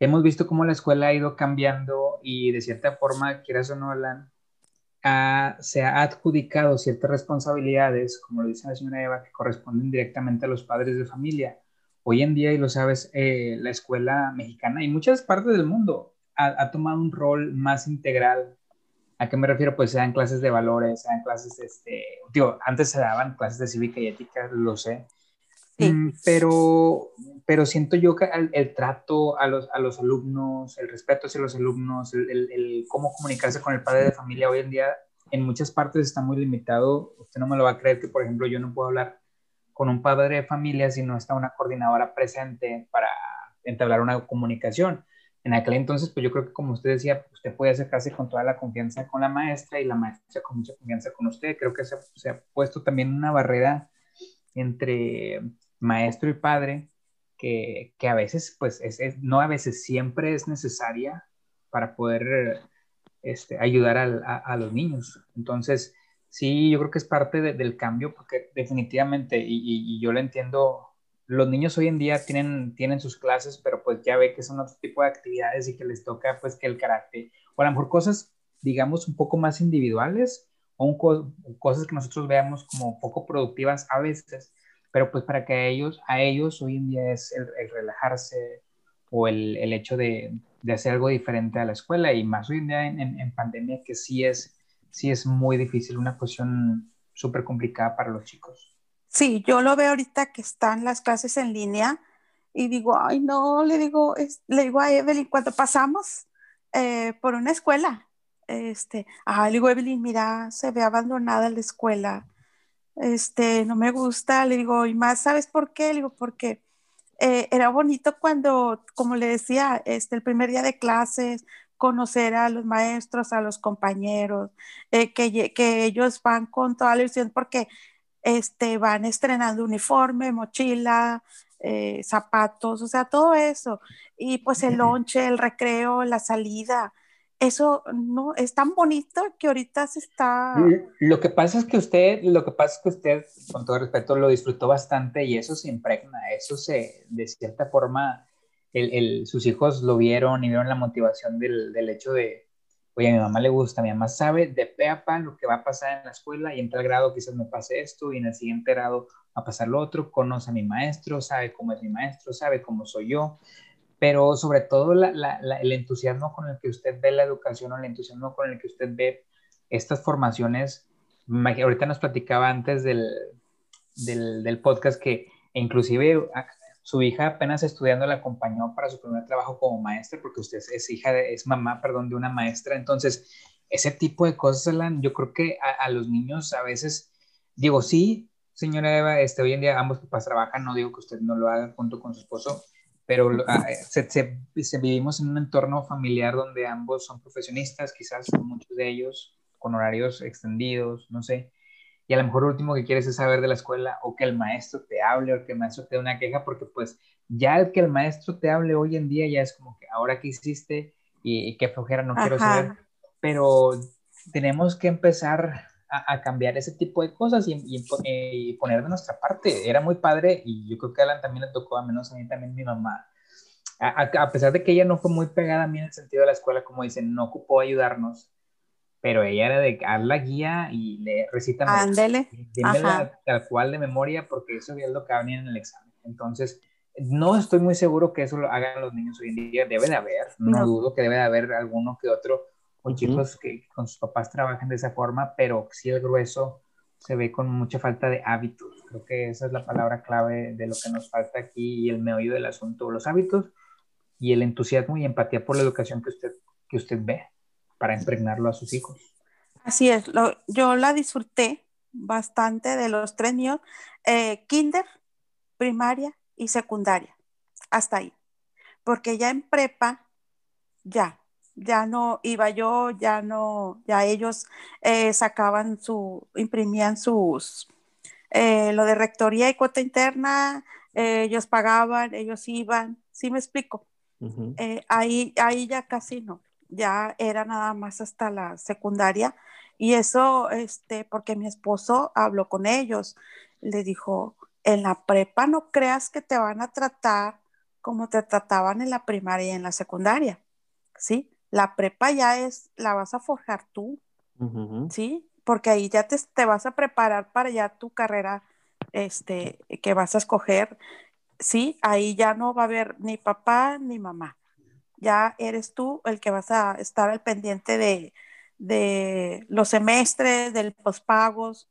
hemos visto cómo la escuela ha ido cambiando y de cierta forma, quieras o no, Alan, se ha adjudicado ciertas responsabilidades, como lo dice la señora Eva, que corresponden directamente a los padres de familia. Hoy en día, y lo sabes, eh, la escuela mexicana y muchas partes del mundo ha, tomado un rol más integral. ¿A qué me refiero? Pues sean clases de valores, sean clases, este, digo, antes se daban clases de cívica y ética, lo sé, Mm, pero, pero siento yo que el, trato a los, a los, alumnos, el respeto hacia los alumnos, el, el, cómo comunicarse con el padre de familia hoy en día en muchas partes está muy limitado. Usted no me lo va a creer que, por ejemplo, yo no puedo hablar con un padre de familia si no está una coordinadora presente para entablar una comunicación. En aquel entonces, pues yo creo que como usted decía, usted puede acercarse con toda la confianza con la maestra y la maestra con mucha confianza con usted. Creo que se, se ha puesto también una barrera entre maestro y padre, que, que a veces, pues, es, no a veces, siempre es necesaria para poder este, ayudar a, a, los niños. Entonces, sí, yo creo que es parte del cambio, porque definitivamente, y, y, yo lo entiendo, los niños hoy en día tienen, tienen sus clases, pero pues ya ve que son otro tipo de actividades y que les toca pues que el carácter, o a lo mejor cosas, digamos, un poco más individuales, o cosas que nosotros veamos como poco productivas a veces, pero pues para que a ellos, a ellos hoy en día es el, relajarse o el, el hecho de, de, hacer algo diferente a la escuela y más hoy en día en, en, pandemia que sí es, sí es muy difícil, una cuestión súper complicada para los chicos. Sí, yo lo veo ahorita que están las clases en línea y digo, ay no, le digo, le digo a Evelyn, cuando pasamos eh, por una escuela, este, ah, le digo, Evelyn, mira, se ve abandonada la escuela, este, no me gusta, le digo, y más, ¿sabes por qué? Le digo, porque eh, era bonito cuando, como le decía, este, el primer día de clases, conocer a los maestros, a los compañeros, eh, que, que, ellos van con toda la ilusión porque este, van estrenando uniforme, mochila, eh, zapatos, o sea, todo eso. Y pues el lonche, el recreo, la salida, eso no es tan bonito que ahorita se está. Lo que pasa es que usted, lo que pasa es que usted, con todo respeto, lo disfrutó bastante y eso se impregna, eso se, de cierta forma, el, el, sus hijos lo vieron y vieron la motivación del, del, hecho de, oye, a mi mamá le gusta, mi mamá sabe de pe pa lo que va a pasar en la escuela y en tal grado quizás me pase esto y en el siguiente grado va a pasar lo otro, conoce a mi maestro, sabe cómo es mi maestro, sabe cómo soy yo pero sobre todo el entusiasmo con el que usted ve la educación o el entusiasmo con el que usted ve estas formaciones. Ahorita nos platicaba antes del, del, podcast que inclusive su hija apenas estudiando la acompañó para su primer trabajo como maestra, porque usted es hija, de, es mamá, perdón, de una maestra. Entonces, ese tipo de cosas, yo creo que a, los niños a veces, digo, sí, señora Eva, este, hoy en día ambos papás trabajan, no digo que usted no lo haga junto con su esposo, pero ah, se, vivimos en un entorno familiar donde ambos son profesionistas, quizás muchos de ellos con horarios extendidos, no sé, y a lo mejor lo último que quieres es saber de la escuela o que el maestro te hable o que el maestro te dé una queja, porque pues ya el que el maestro te hable hoy en día ya es como que ahora que hiciste y, qué flojera no quiero saber, pero tenemos que empezar a, cambiar ese tipo de cosas y, y, poner de nuestra parte. Era muy padre y yo creo que a Alan también le tocó, a menos a mí también mi mamá, a, pesar de que ella no fue muy pegada a mí en el sentido de la escuela, como dicen, no ocupó ayudarnos, pero ella era de haz la guía y le recita. Ándele. tal cual de memoria, porque eso es lo que venir en el examen. Entonces, no estoy muy seguro que eso lo hagan los niños hoy en día. Debe de haber, no, dudo que debe de haber alguno que otro, o chicos que con sus papás trabajen de esa forma, pero sí el grueso se ve con mucha falta de hábitos. Creo que esa es la palabra clave de lo que nos falta aquí y el meollo del asunto, los hábitos y el entusiasmo y empatía por la educación que usted, que usted ve para impregnarlo a sus hijos. Así es, yo la disfruté bastante de los tres míos, eh, kinder, primaria y secundaria, hasta ahí, porque ya en prepa, ya, ya no iba yo, ya no, ya ellos eh, sacaban su, imprimían sus, eh, lo de rectoría y cuota interna, ellos pagaban, ellos iban, ¿sí me explico? ahí, ahí ya casi no ya era nada más hasta la secundaria y eso, este, porque mi esposo habló con ellos, le dijo, en la prepa no creas que te van a tratar como te trataban en la primaria y en la secundaria, ¿sí? La prepa ya es, la vas a forjar tú, ¿sí? Porque ahí ya te, te, vas a preparar para ya tu carrera, este, que vas a escoger, ¿sí? Ahí ya no va a haber ni papá ni mamá ya eres tú el que vas a estar al pendiente de, los semestres, de los pagos,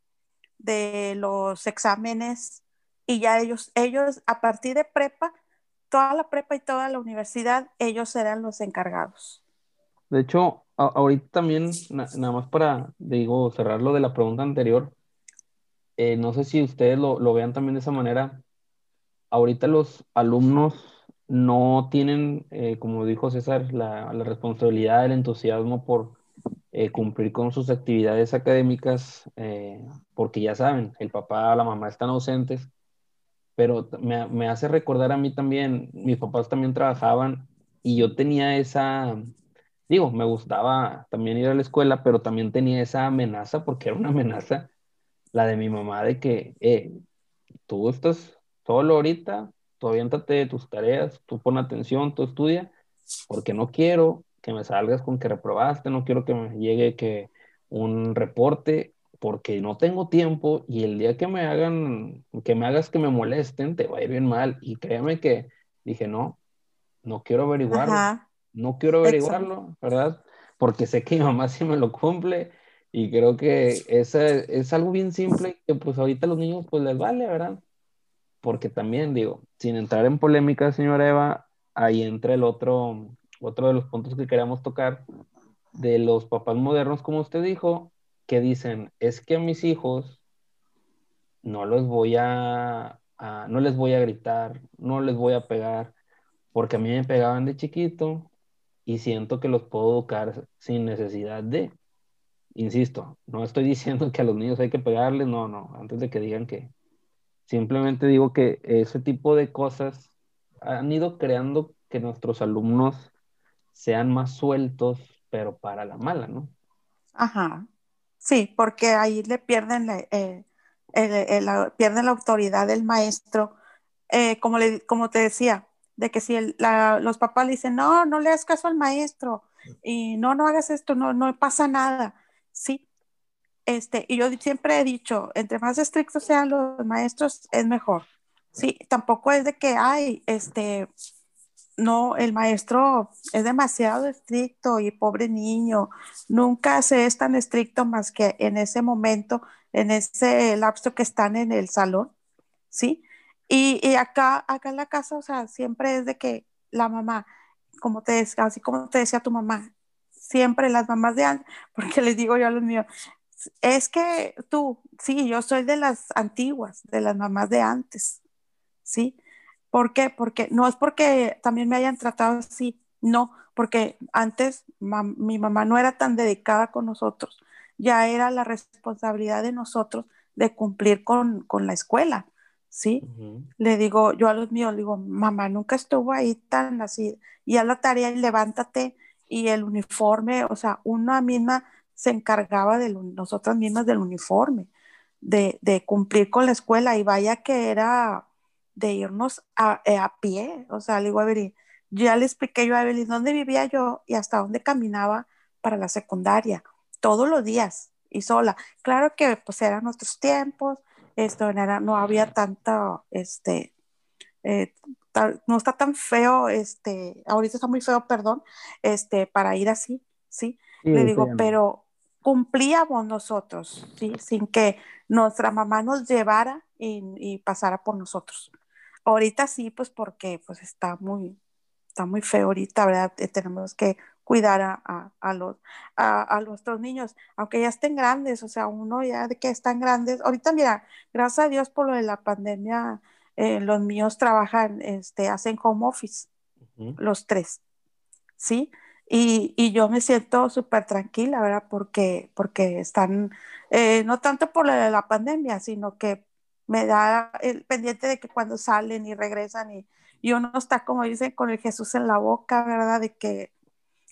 de los exámenes, y ya ellos, ellos a partir de prepa, toda la prepa y toda la universidad, ellos serán los encargados. De hecho, ahorita también, nada más para, digo, cerrar lo de la pregunta anterior, eh, no sé si ustedes lo, lo vean también de esa manera. Ahorita los alumnos no tienen, eh, como dijo César, la, responsabilidad, el entusiasmo por eh, cumplir con sus actividades académicas, porque ya saben, el papá, la mamá están ausentes, pero me, me, hace recordar a mí también, mis papás también trabajaban y yo tenía esa, digo, me gustaba también ir a la escuela, pero también tenía esa amenaza, porque era una amenaza, la de mi mamá, de que, tú estás solo ahorita, tú aviéntate de tus tareas, tú pon atención, tú estudia, porque no quiero que me salgas con que reprobaste, no quiero que me llegue que un reporte, porque no tengo tiempo y el día que me hagan, que me hagas que me molesten, te va a ir bien mal. Y créeme que dije, no, no quiero averiguarlo, no quiero averiguarlo, ¿verdad? Porque sé que mi mamá sí me lo cumple y creo que esa es algo bien simple que pues ahorita a los niños pues les vale, ¿verdad? porque también digo, sin entrar en polémica, señora Eva, ahí entra el otro, otro de los puntos que queríamos tocar, de los papás modernos, como usted dijo, que dicen, es que a mis hijos no los voy a, no les voy a gritar, no les voy a pegar, porque a mí me pegaban de chiquito y siento que los puedo educar sin necesidad de. Insisto, no estoy diciendo que a los niños hay que pegarles, no, no, antes de que digan que, Simplemente digo que ese tipo de cosas han ido creando que nuestros alumnos sean más sueltos, pero para la mala, ¿no? Ajá. Sí, porque ahí le pierden la, eh, pierden la autoridad del maestro, eh, como, le, como te decía, de que si los papás le dicen, no, no le hagas caso al maestro y no, no hagas esto, no, no pasa nada. Sí, este, y yo siempre he dicho, entre más estrictos sean los maestros, es mejor. Sí, tampoco es de que, ay, este, no, el maestro es demasiado estricto y pobre niño, nunca se es tan estricto más que en ese momento, en ese lapso que están en el salón, ¿sí? Y, acá, acá en la casa, o sea, siempre es de que la mamá, como te, así como te decía tu mamá, siempre las mamás de antes, porque les digo yo a los míos, es que tú, sí, yo soy de las antiguas, de las mamás de antes, ¿sí? ¿Por qué? Porque no es porque también me hayan tratado así, no, porque antes mi mamá no era tan dedicada con nosotros, ya era la responsabilidad de nosotros de cumplir con, la escuela, ¿sí? Le digo, yo a los míos, le digo, mamá nunca estuvo ahí tan así, y a la tarea y levántate y el uniforme, o sea, una misma se encargaba de nosotras mismas del uniforme, de, cumplir con la escuela y vaya que era de irnos a, eh, a pie, o sea, le digo, a ver, ya le expliqué yo a Evelyn dónde vivía yo y hasta dónde caminaba para la secundaria, todos los días y sola. Claro que pues eran nuestros tiempos, esto era, no había tanta, este, eh, no está tan feo, este, ahorita está muy feo, perdón, este, para ir así, ¿sí? Le digo, pero cumplíamos nosotros, ¿sí? Sin que nuestra mamá nos llevara y, pasara por nosotros. Ahorita sí, pues porque pues está muy, está muy feo ahorita, ¿verdad? Eh, tenemos que cuidar a, a, los, a, nuestros niños, aunque ya estén grandes, o sea, uno ya de que están grandes. Ahorita, mira, gracias a Dios por lo de la pandemia, eh, los míos trabajan, este, hacen home office, los tres, ¿sí? Y, y yo me siento súper tranquila, ¿verdad? Porque, porque están, eh, no tanto por la, la pandemia, sino que me da el pendiente de que cuando salen y regresan y, y uno está, como dicen, con el Jesús en la boca, ¿verdad? De que,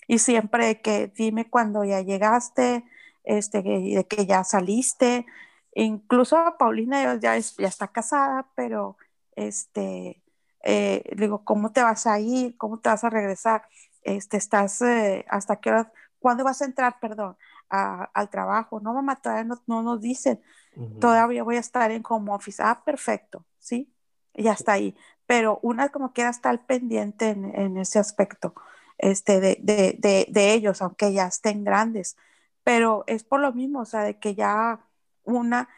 y siempre que dime cuando ya llegaste, este, de que ya saliste. Incluso Paulina ya, ya está casada, pero este, eh, digo, ¿cómo te vas a ir? ¿Cómo te vas a regresar? Este, ¿Estás eh, hasta qué hora? ¿Cuándo vas a entrar, perdón, al trabajo? No, mamá, todavía no, no nos dicen. Todavía voy a estar en home office. Ah, perfecto, ¿sí? Ya está ahí. Pero una como quiera estar pendiente en, en ese aspecto este, de, de, de, de, ellos, aunque ya estén grandes. Pero es por lo mismo, o sea, de que ya una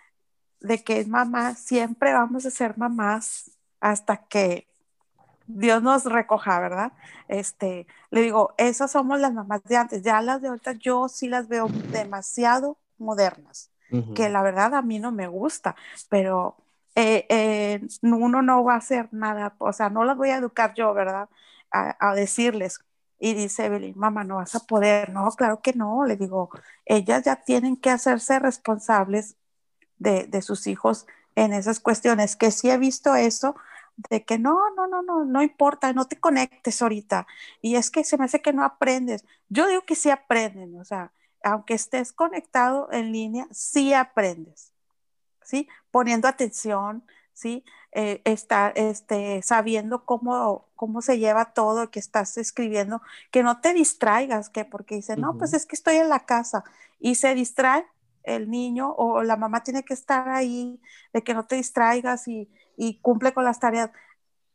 de que es mamá, siempre vamos a ser mamás hasta que Dios nos recoja, ¿verdad? Este, le digo, esas somos las mamás de antes, ya las de ahorita yo sí las veo demasiado modernas, que la verdad a mí no me gusta, pero eh, eh, uno no va a hacer nada, o sea, no las voy a educar yo, ¿verdad? A, a decirles. Y dice Evelyn, mamá, no vas a poder. No, claro que no. Le digo, ellas ya tienen que hacerse responsables de, sus hijos en esas cuestiones, que sí he visto eso, de que no, no, no, no, no importa, no te conectes ahorita. Y es que se me hace que no aprendes. Yo digo que sí aprenden, o sea, aunque estés conectado en línea, sí aprendes, ¿sí? Poniendo atención, ¿sí? Eh, está, este, sabiendo cómo, cómo se lleva todo que estás escribiendo, que no te distraigas, que porque dice, no, pues es que estoy en la casa y se distrae el niño o la mamá tiene que estar ahí, de que no te distraigas y, cumple con las tareas.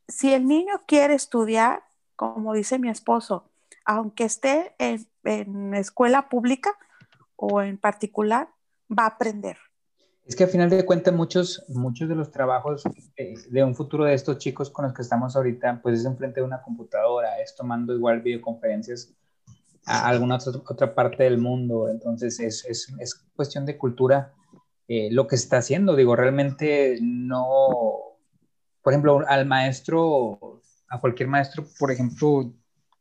Si el niño quiere estudiar, como dice mi esposo, aunque esté en, escuela pública o en particular, va a aprender. Es que al final de cuentas muchos, muchos de los trabajos eh, de un futuro de estos chicos con los que estamos ahorita, pues es enfrente de una computadora, es tomando igual videoconferencias a alguna otra parte del mundo. Entonces es, es, es cuestión de cultura eh, lo que se está haciendo. Digo, realmente no, por ejemplo, al maestro, a cualquier maestro, por ejemplo,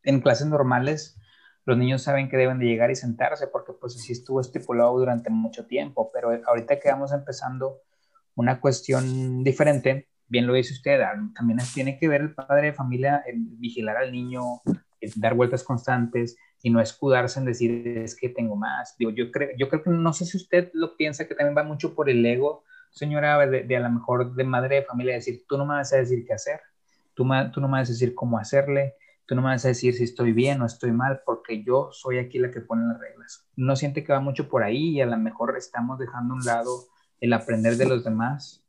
en clases normales, los niños saben que deben de llegar y sentarse porque pues así estuvo estipulado durante mucho tiempo, pero ahorita que vamos empezando una cuestión diferente, bien lo dice usted, también tiene que ver el padre de familia, el vigilar al niño, dar vueltas constantes, y no escudarse en decir es que tengo más. Digo, yo creo, yo creo que no sé si usted lo piensa que también va mucho por el ego, señora, de, a lo mejor de madre de familia, decir, tú no me vas a decir qué hacer, tú no me vas a decir cómo hacerle, tú no me vas a decir si estoy bien o estoy mal, porque yo soy aquí la que pone las reglas. No siente que va mucho por ahí y a lo mejor estamos dejando a un lado el aprender de los demás.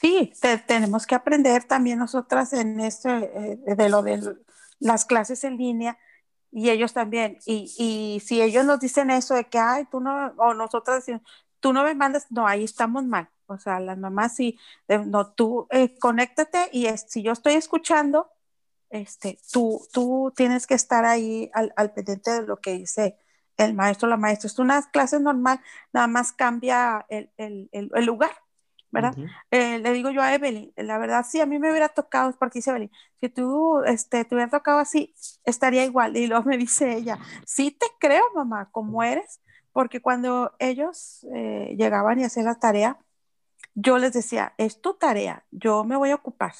Sí, tenemos que aprender también nosotras en esto, eh, de lo de las clases en línea, y ellos también. Y, y si ellos nos dicen eso de que, ay, tú no, o nosotros decimos, tú no me mandas, no, ahí estamos mal. O sea, las mamás sí, no, tú eh, conéctate y si yo estoy escuchando, este, tú, tú tienes que estar ahí al, al pendiente de lo que dice el maestro o la maestra. Es una clase normal, nada más cambia el, el, el lugar. ¿verdad? Eh, le digo yo a Evelyn, la verdad, sí, a mí me hubiera tocado, porque dice Evelyn, si tú este, te hubiera tocado así, estaría igual. Y luego me dice ella, sí te creo, mamá, como eres, porque cuando ellos eh, llegaban y hacían la tarea, yo les decía, es tu tarea, yo me voy a ocupar.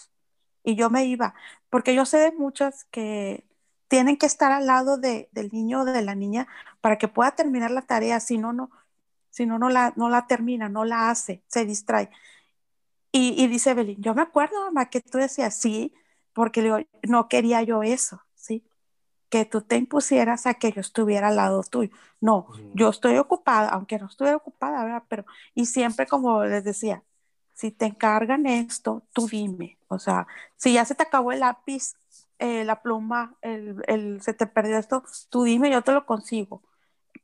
Y yo me iba, porque yo sé de muchas que tienen que estar al lado de, del niño o de la niña para que pueda terminar la tarea, si no, no, si no, no la, no la termina, no la hace, se distrae. Y, y dice Evelyn, yo me acuerdo, mamá, que tú decías, sí, porque digo, no quería yo eso, ¿sí? Que tú te impusieras a que yo estuviera al lado tuyo. No, yo estoy ocupada, aunque no estuviera ocupada, ¿verdad? Pero, y siempre como les decía, si te encargan esto, tú dime. O sea, si ya se te acabó el lápiz, eh, la pluma, el, el, se te perdió esto, tú dime, yo te lo consigo.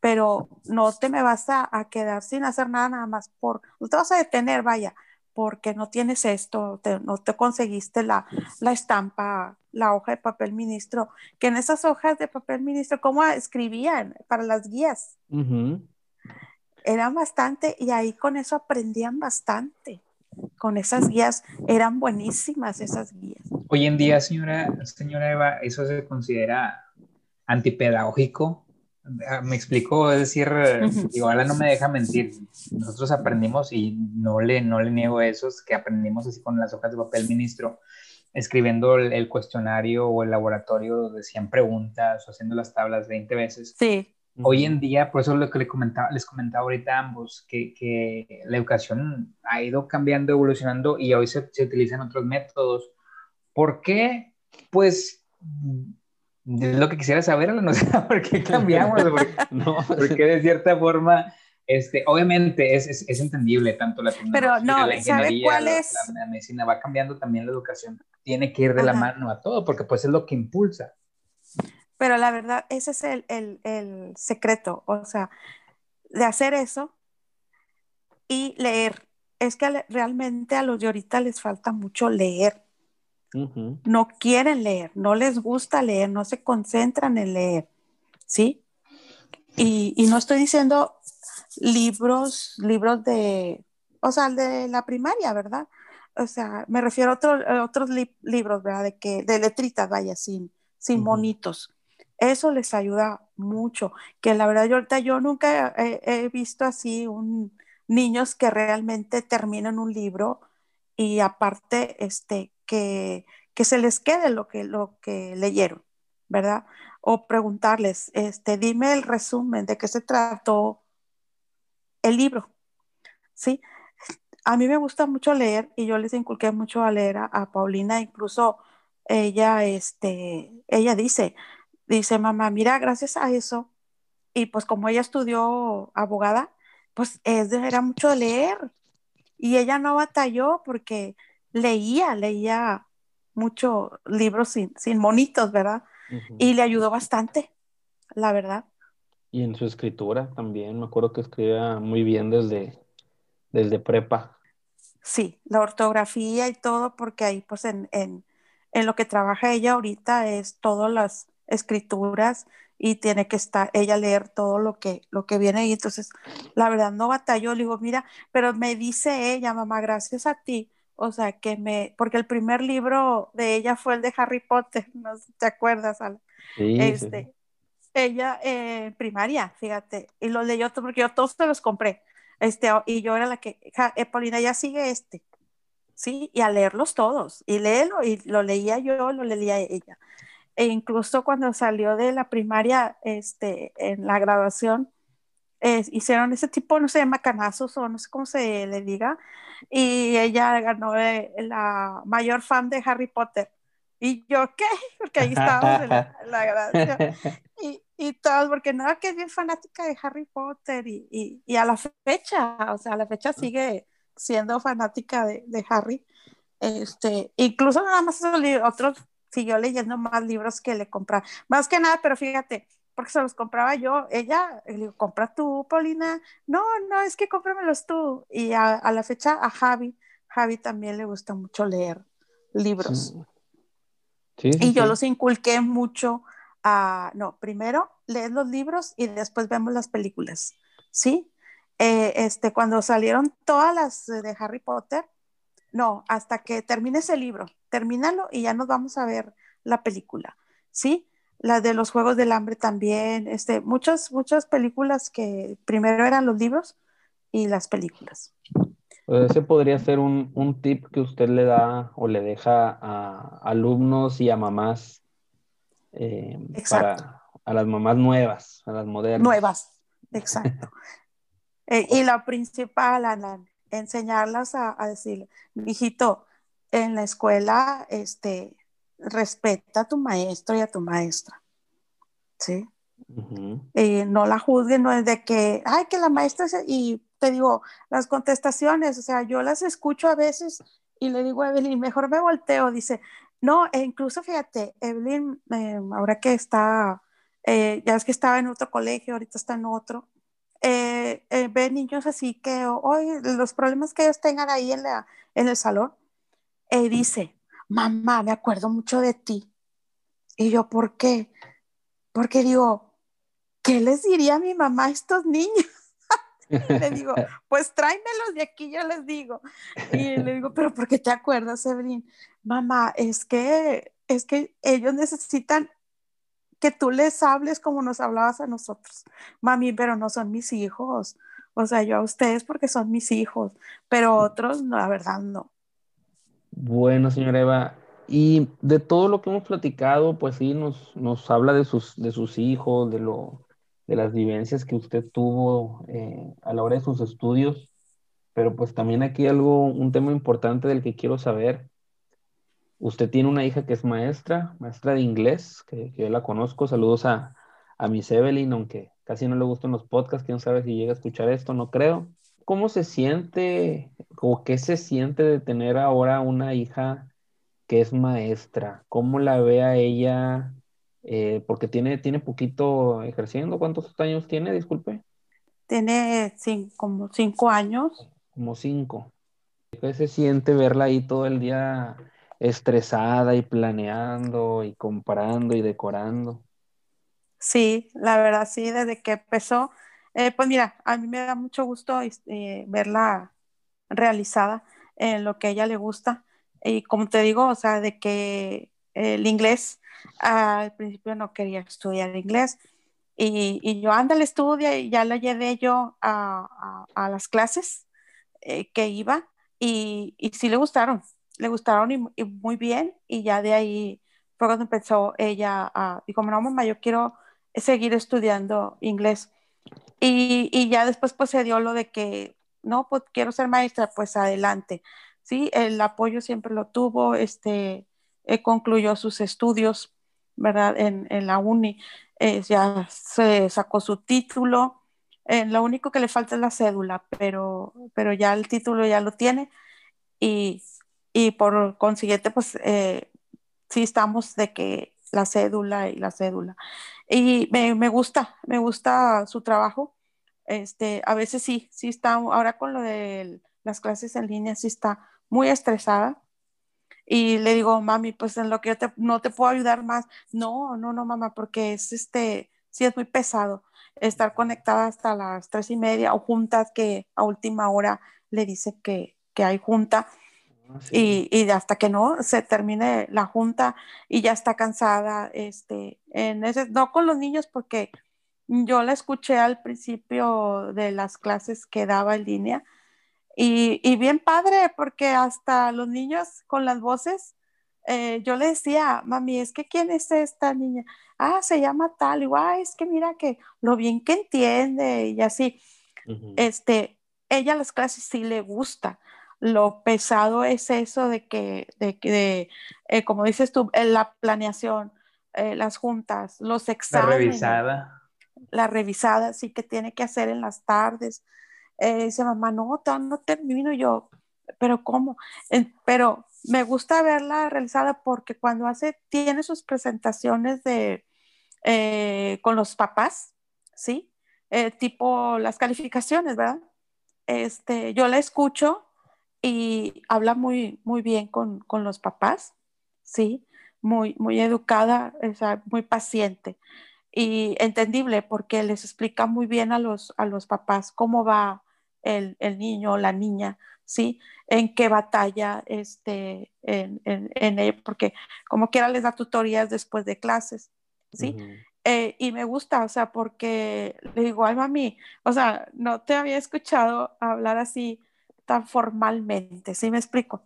Pero no te me vas a, a, quedar sin hacer nada, nada más por, no te vas a detener, vaya, porque no tienes esto, te, no te conseguiste la, la, estampa, la hoja de papel ministro, que en esas hojas de papel ministro, ¿cómo escribían para las guías? Uh -huh. Eran bastante y ahí con eso aprendían bastante con esas guías, eran buenísimas esas guías. Hoy en día, señora, señora Eva, ¿eso se considera antipedagógico? Ah, me explico, es decir, igual no me deja mentir, nosotros aprendimos y no le, no le niego eso, es que aprendimos así con las hojas de papel ministro, escribiendo el, el cuestionario o el laboratorio de 100 preguntas o haciendo las tablas 20 veces. Sí. Hoy en día, por eso es lo que les comentaba, les comentaba ahorita a ambos, que, que, la educación ha ido cambiando, evolucionando y hoy se, se, utilizan otros métodos. ¿Por qué? Pues es lo que quisiera saber, no sé por qué cambiamos, porque, no, porque de cierta forma, este, obviamente es, es, es entendible tanto la Pero no, la ¿sabe cuál la, es? La, medicina va cambiando también la educación, tiene que ir de Ajá. la mano a todo, porque pues es lo que impulsa. Pero la verdad, ese es el, el, el, secreto, o sea, de hacer eso y leer. Es que realmente a los de ahorita les falta mucho leer. Uh -huh. No quieren leer, no les gusta leer, no se concentran en leer, ¿sí? Y, y no estoy diciendo libros, libros de, o sea, de la primaria, ¿verdad? O sea, me refiero a, otro, a otros li libros, ¿verdad? De que, de letritas, vaya, sin, sin uh -huh. monitos. Eso les ayuda mucho, que la verdad yo ahorita yo nunca he, visto así un, niños que realmente terminan un libro y aparte este, que, que se les quede lo que, lo que leyeron, ¿verdad? O preguntarles, este, dime el resumen de qué se trató el libro, ¿sí? A mí me gusta mucho leer y yo les inculqué mucho a leer a, a Paulina, incluso ella, este, ella dice, dice, mamá, mira, gracias a eso, y pues como ella estudió abogada, pues es de, era mucho de leer. Y ella no batalló porque leía, leía muchos libros sin, sin, monitos, ¿verdad? Uh -huh. Y le ayudó bastante, la verdad. Y en su escritura también, me acuerdo que escribía muy bien desde, desde prepa. Sí, la ortografía y todo, porque ahí pues en, en, en lo que trabaja ella ahorita es todas las escrituras y tiene que estar ella leer todo lo que lo que viene y entonces la verdad no batalló. Le digo mira pero me dice ella mamá gracias a ti o sea que me porque el primer libro de ella fue el de Harry Potter no sé te acuerdas Al? Sí, este sí. ella en eh, primaria fíjate y lo leyó todo porque yo todos te los compré. Este y yo era la que eh, Paulina ya sigue este sí y a leerlos todos y léelo y lo leía yo lo leía ella e incluso cuando salió de la primaria, este, en la graduación, eh, hicieron ese tipo, no sé, macanazos o no sé cómo se le diga, y ella ganó eh, la mayor fan de Harry Potter. Y yo, ¿qué? Porque ahí estábamos en la, en la graduación. Y, y todos, porque no, que es bien fanática de Harry Potter, y, y, y, a la fecha, o sea, a la fecha sigue siendo fanática de, de Harry. Este, incluso nada más otros siguió leyendo más libros que le compraba. Más que nada, pero fíjate, porque se los compraba yo, ella, le digo, compra tú, Paulina. No, no, es que cómpramelos tú. Y a, a, la fecha a Javi, Javi también le gusta mucho leer libros. Sí. Sí, y yo los inculqué mucho a, no, primero lees los libros y después vemos las películas, ¿sí? Eh, este, cuando salieron todas las de Harry Potter, no, hasta que termines el libro, termínalo y ya nos vamos a ver la película, ¿sí? La de los Juegos del Hambre también, este, muchas, muchas películas que primero eran los libros y las películas. Pues ese podría ser un, un, tip que usted le da o le deja a alumnos y a mamás eh, para a las mamás nuevas, a las modernas. Nuevas, exacto. eh, y la principal, Alan, enseñarlas a, a decir, hijito, en la escuela, este, respeta a tu maestro y a tu maestra. ¿Sí? Eh, no la juzguen, no es de que, ay, que la maestra, y te digo, las contestaciones, o sea, yo las escucho a veces y le digo a Evelyn, mejor me volteo, dice, no, e incluso fíjate, Evelyn, eh, ahora que está, eh, ya es que estaba en otro colegio, ahorita está en otro, ve niños así que hoy los problemas que ellos tengan ahí en, la, en el salón, y dice, mamá, me acuerdo mucho de ti. Y yo, ¿por qué? Porque digo, ¿qué les diría a mi mamá a estos niños? le digo, pues tráemelos de aquí, yo les digo. Y le digo, pero ¿por qué te acuerdas, Evelyn? Mamá, es que, es que ellos necesitan que tú les hables como nos hablabas a nosotros. Mami, pero no son mis hijos. O sea, yo a ustedes porque son mis hijos, pero otros, no, la verdad, no. Bueno, señora Eva, y de todo lo que hemos platicado, pues sí, nos, nos habla de sus, de sus hijos, de lo, de las vivencias que usted tuvo eh, a la hora de sus estudios, pero pues también aquí algo, un tema importante del que quiero saber. Usted tiene una hija que es maestra, maestra de inglés, que, yo la conozco. Saludos a, a Miss Evelyn, aunque casi no le gustan los podcasts, quién sabe si llega a escuchar esto, no creo. ¿Cómo se siente o qué se siente de tener ahora una hija que es maestra? ¿Cómo la ve a ella eh, porque tiene, tiene poquito ejerciendo. ¿Cuántos años tiene? Disculpe. Tiene como cinco años. Como cinco. ¿Qué se siente verla ahí todo el día estresada y planeando y comparando y decorando? Sí, la verdad, sí, desde que empezó, eh, pues mira, a mí me da mucho gusto eh, verla realizada en lo que a ella le gusta. Y como te digo, o sea, de que el inglés al principio no quería estudiar inglés y, y yo, ándale, estudia y ya la llevé yo a, a, las clases eh, que iba y, y, sí le gustaron, le gustaron y, muy bien y ya de ahí fue cuando empezó ella a, dijo, no, mamá, yo quiero seguir estudiando inglés. Y, y, ya después pues se dio lo de que, no, pues quiero ser maestra, pues adelante. Sí, el apoyo siempre lo tuvo, este, eh, concluyó sus estudios ¿verdad? En, en la uni, eh, ya se sacó su título. Eh, lo único que le falta es la cédula, pero, pero ya el título ya lo tiene y, y por consiguiente, pues eh, sí estamos de que la cédula y la cédula. Y me, me, gusta, me gusta su trabajo. Este, a veces sí, sí está, ahora con lo de las clases en línea, sí está muy estresada, y le digo, mami, pues en lo que yo no te puedo ayudar más. No, no, no, mamá, porque es este, sí es muy pesado estar conectada hasta las tres y media o juntas que a última hora le dice que, que hay junta. Ah, y, y, hasta que no se termine la junta y ya está cansada, este, en ese, no con los niños porque yo la escuché al principio de las clases que daba en línea y, bien padre, porque hasta los niños con las voces, eh, yo le decía, mami, es que ¿quién es esta niña? Ah, se llama tal, igual, es que mira que lo bien que entiende y así. Este, ella las clases sí le gusta. Lo pesado es eso de que, de, de eh, como dices tú, la planeación, eh, las juntas, los exámenes. La revisada. La revisada, sí que tiene que hacer en las tardes eh, dice mamá, no, no termino yo, pero ¿cómo? pero me gusta verla realizada porque cuando hace, tiene sus presentaciones de, eh, con los papás, ¿sí? Eh, tipo las calificaciones, ¿verdad? Este, yo la escucho y habla muy, muy bien con, con los papás, ¿sí? Muy, muy educada, o sea, muy paciente y entendible porque les explica muy bien a los, a los papás cómo va el, el niño o la niña, ¿sí? En qué batalla, este, en, en, en porque como quiera les da tutorías después de clases, ¿sí? Eh, y me gusta, o sea, porque le digo, ay mami, o sea, no te había escuchado hablar así tan formalmente, ¿sí me explico?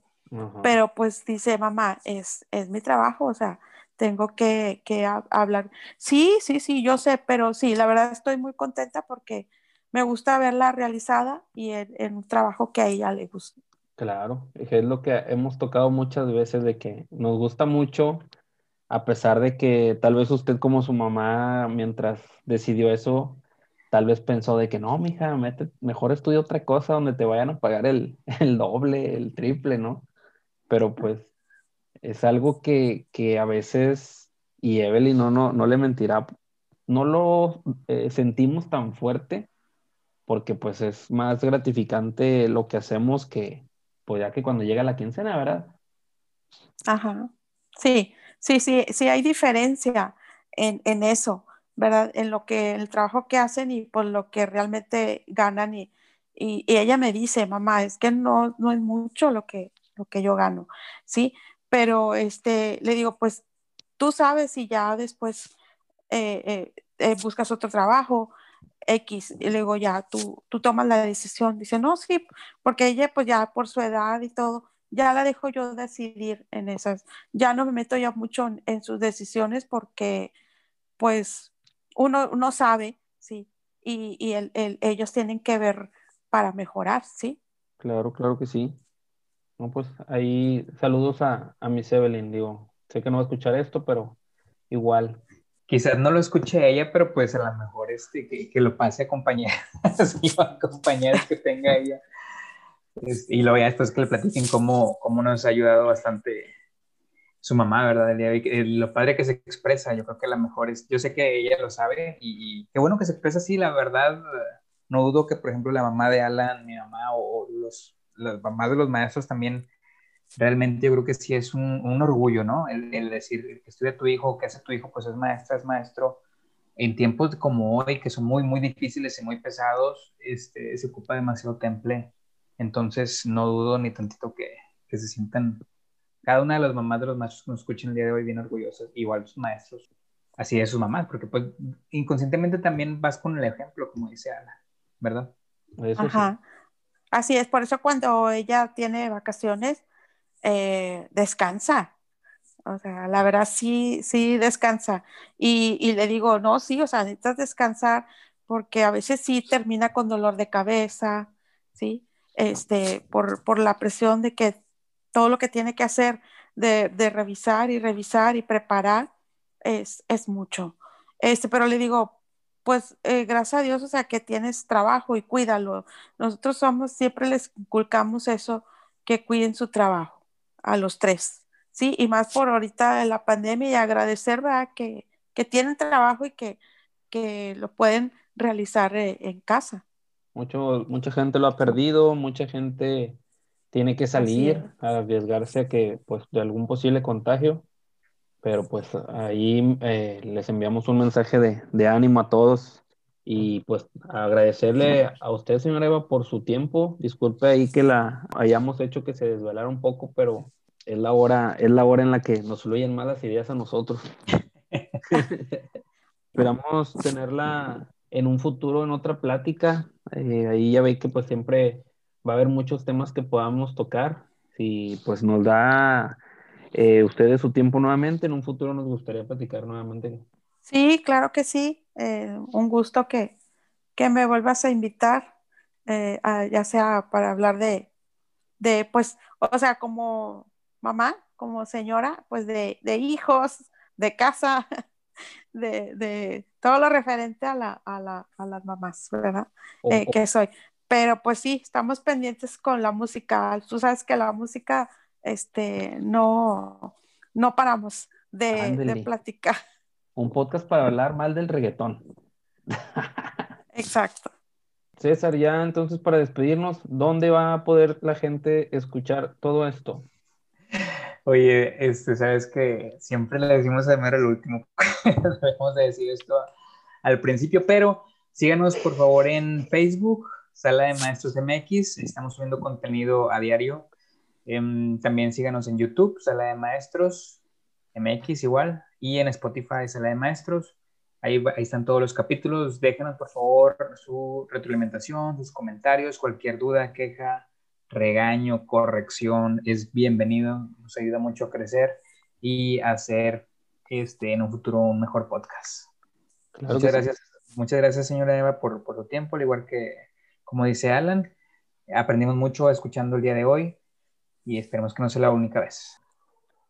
Pero pues dice, mamá, es, es mi trabajo, o sea, tengo que, que hablar. Sí, sí, sí, yo sé, pero sí, la verdad estoy muy contenta porque me gusta verla realizada y en, un trabajo que a ella le gusta. Claro, es lo que hemos tocado muchas veces de que nos gusta mucho a pesar de que tal vez usted como su mamá, mientras decidió eso, tal vez pensó de que no, mija, mejor estudia otra cosa donde te vayan a pagar el, doble, el triple, ¿no? Pero pues es algo que, a veces, y Evelyn no, no, no le mentirá, no lo eh, sentimos tan fuerte porque pues es más gratificante lo que hacemos que, pues ya que cuando llega la quincena, ¿verdad? Ajá, sí, sí, sí, sí hay diferencia en, en eso. ¿Verdad? En lo que, el trabajo que hacen y por lo que realmente ganan. Y, y, ella me dice, mamá, es que no, no es mucho lo que, lo que yo gano, ¿sí? Pero este, le digo, pues tú sabes si ya después eh, eh, eh, buscas otro trabajo, X, y le digo, ya, tú, tú tomas la decisión. Dice, no, sí, porque ella, pues ya por su edad y todo, ya la dejo yo decidir en esas. Ya no me meto ya mucho en, en sus decisiones porque, pues, uno, no sabe, ¿sí? Y, y el, ellos tienen que ver para mejorar, ¿sí? Claro, claro que sí. No, pues ahí saludos a, a Miss Evelyn, digo, sé que no va a escuchar esto, pero igual. Quizás no lo escuche ella, pero pues a lo mejor este, que, que lo pase a compañeras, a compañeras que tenga ella. Y luego ya después que le platiquen cómo, cómo nos ha ayudado bastante su mamá, ¿verdad? El lo padre que se expresa, yo creo que la mejor es, yo sé que ella lo sabe y, qué bueno que se expresa así, la verdad, no dudo que, por ejemplo, la mamá de Alan, mi mamá o, los, las mamás de los maestros también, realmente yo creo que sí es un, un orgullo, ¿no? El, el, decir que estudia tu hijo, que hace tu hijo, pues es maestra, es maestro. En tiempos como hoy, que son muy, muy difíciles y muy pesados, este, se ocupa demasiado temple. Entonces, no dudo ni tantito que, que se sientan cada una de las mamás de los maestros que nos escuchan el día de hoy bien orgullosas, igual sus maestros, así de sus mamás, porque pues inconscientemente también vas con el ejemplo, como dice Ana, ¿verdad? Ajá. Así es, por eso cuando ella tiene vacaciones, eh, descansa. O sea, la verdad sí, sí descansa. Y, y, le digo, no, sí, o sea, necesitas descansar porque a veces sí termina con dolor de cabeza, ¿sí? Este, por, por la presión de que todo lo que tiene que hacer de, revisar y revisar y preparar es, es, mucho. Este, pero le digo, pues eh, gracias a Dios, o sea, que tienes trabajo y cuídalo. Nosotros somos, siempre les inculcamos eso, que cuiden su trabajo a los tres, ¿sí? Y más por ahorita la pandemia y agradecer, ¿verdad? Que, que tienen trabajo y que, que lo pueden realizar eh, en casa. Mucho, mucha gente lo ha perdido, mucha gente tiene que salir a arriesgarse a que, pues, de algún posible contagio, pero pues ahí eh, les enviamos un mensaje de, de, ánimo a todos y pues agradecerle a usted, señora Eva, por su tiempo. Disculpe ahí que la hayamos hecho que se desvelara un poco, pero es la hora, es la hora en la que nos fluyen malas ideas a nosotros. Esperamos tenerla en un futuro en otra plática. Eh, ahí ya ve que pues siempre va a haber muchos temas que podamos tocar. Si pues nos da eh, ustedes su tiempo nuevamente, en un futuro nos gustaría platicar nuevamente. Sí, claro que sí. Eh, un gusto que, que, me vuelvas a invitar, eh, ya sea para hablar de, de, pues, o sea, como mamá, como señora, pues de, de hijos, de casa, de, de, todo lo referente a, la, a, la, a las mamás, ¿verdad? que soy. Pero pues sí, estamos pendientes con la música. Tú sabes que la música, este, no, no paramos de, platicar. Un podcast para hablar mal del reggaetón. Exacto. César, ya entonces para despedirnos, ¿dónde va a poder la gente escuchar todo esto? Oye, este, sabes que siempre le decimos a Mero el último, debemos de decir esto al principio, pero síganos por favor en Facebook, Sala de Maestros MX. Estamos subiendo contenido a diario. Em, también síganos en YouTube, Sala de Maestros MX igual. Y en Spotify, Sala de Maestros. Ahí, ahí están todos los capítulos. Déjenos, por favor, su retroalimentación, sus comentarios, cualquier duda, queja, regaño, corrección. Es bienvenido. Nos ayuda mucho a crecer y a hacer este, en un futuro un mejor podcast. muchas gracias. Muchas gracias, señora Eva, por, por su tiempo, al igual que como dice Alan, aprendimos mucho escuchando el día de hoy y esperemos que no sea la única vez.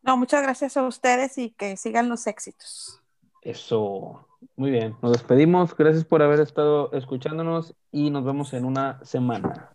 No, muchas gracias a ustedes y que sigan los éxitos. Eso, muy bien. Nos despedimos. Gracias por haber estado escuchándonos y nos vemos en una semana.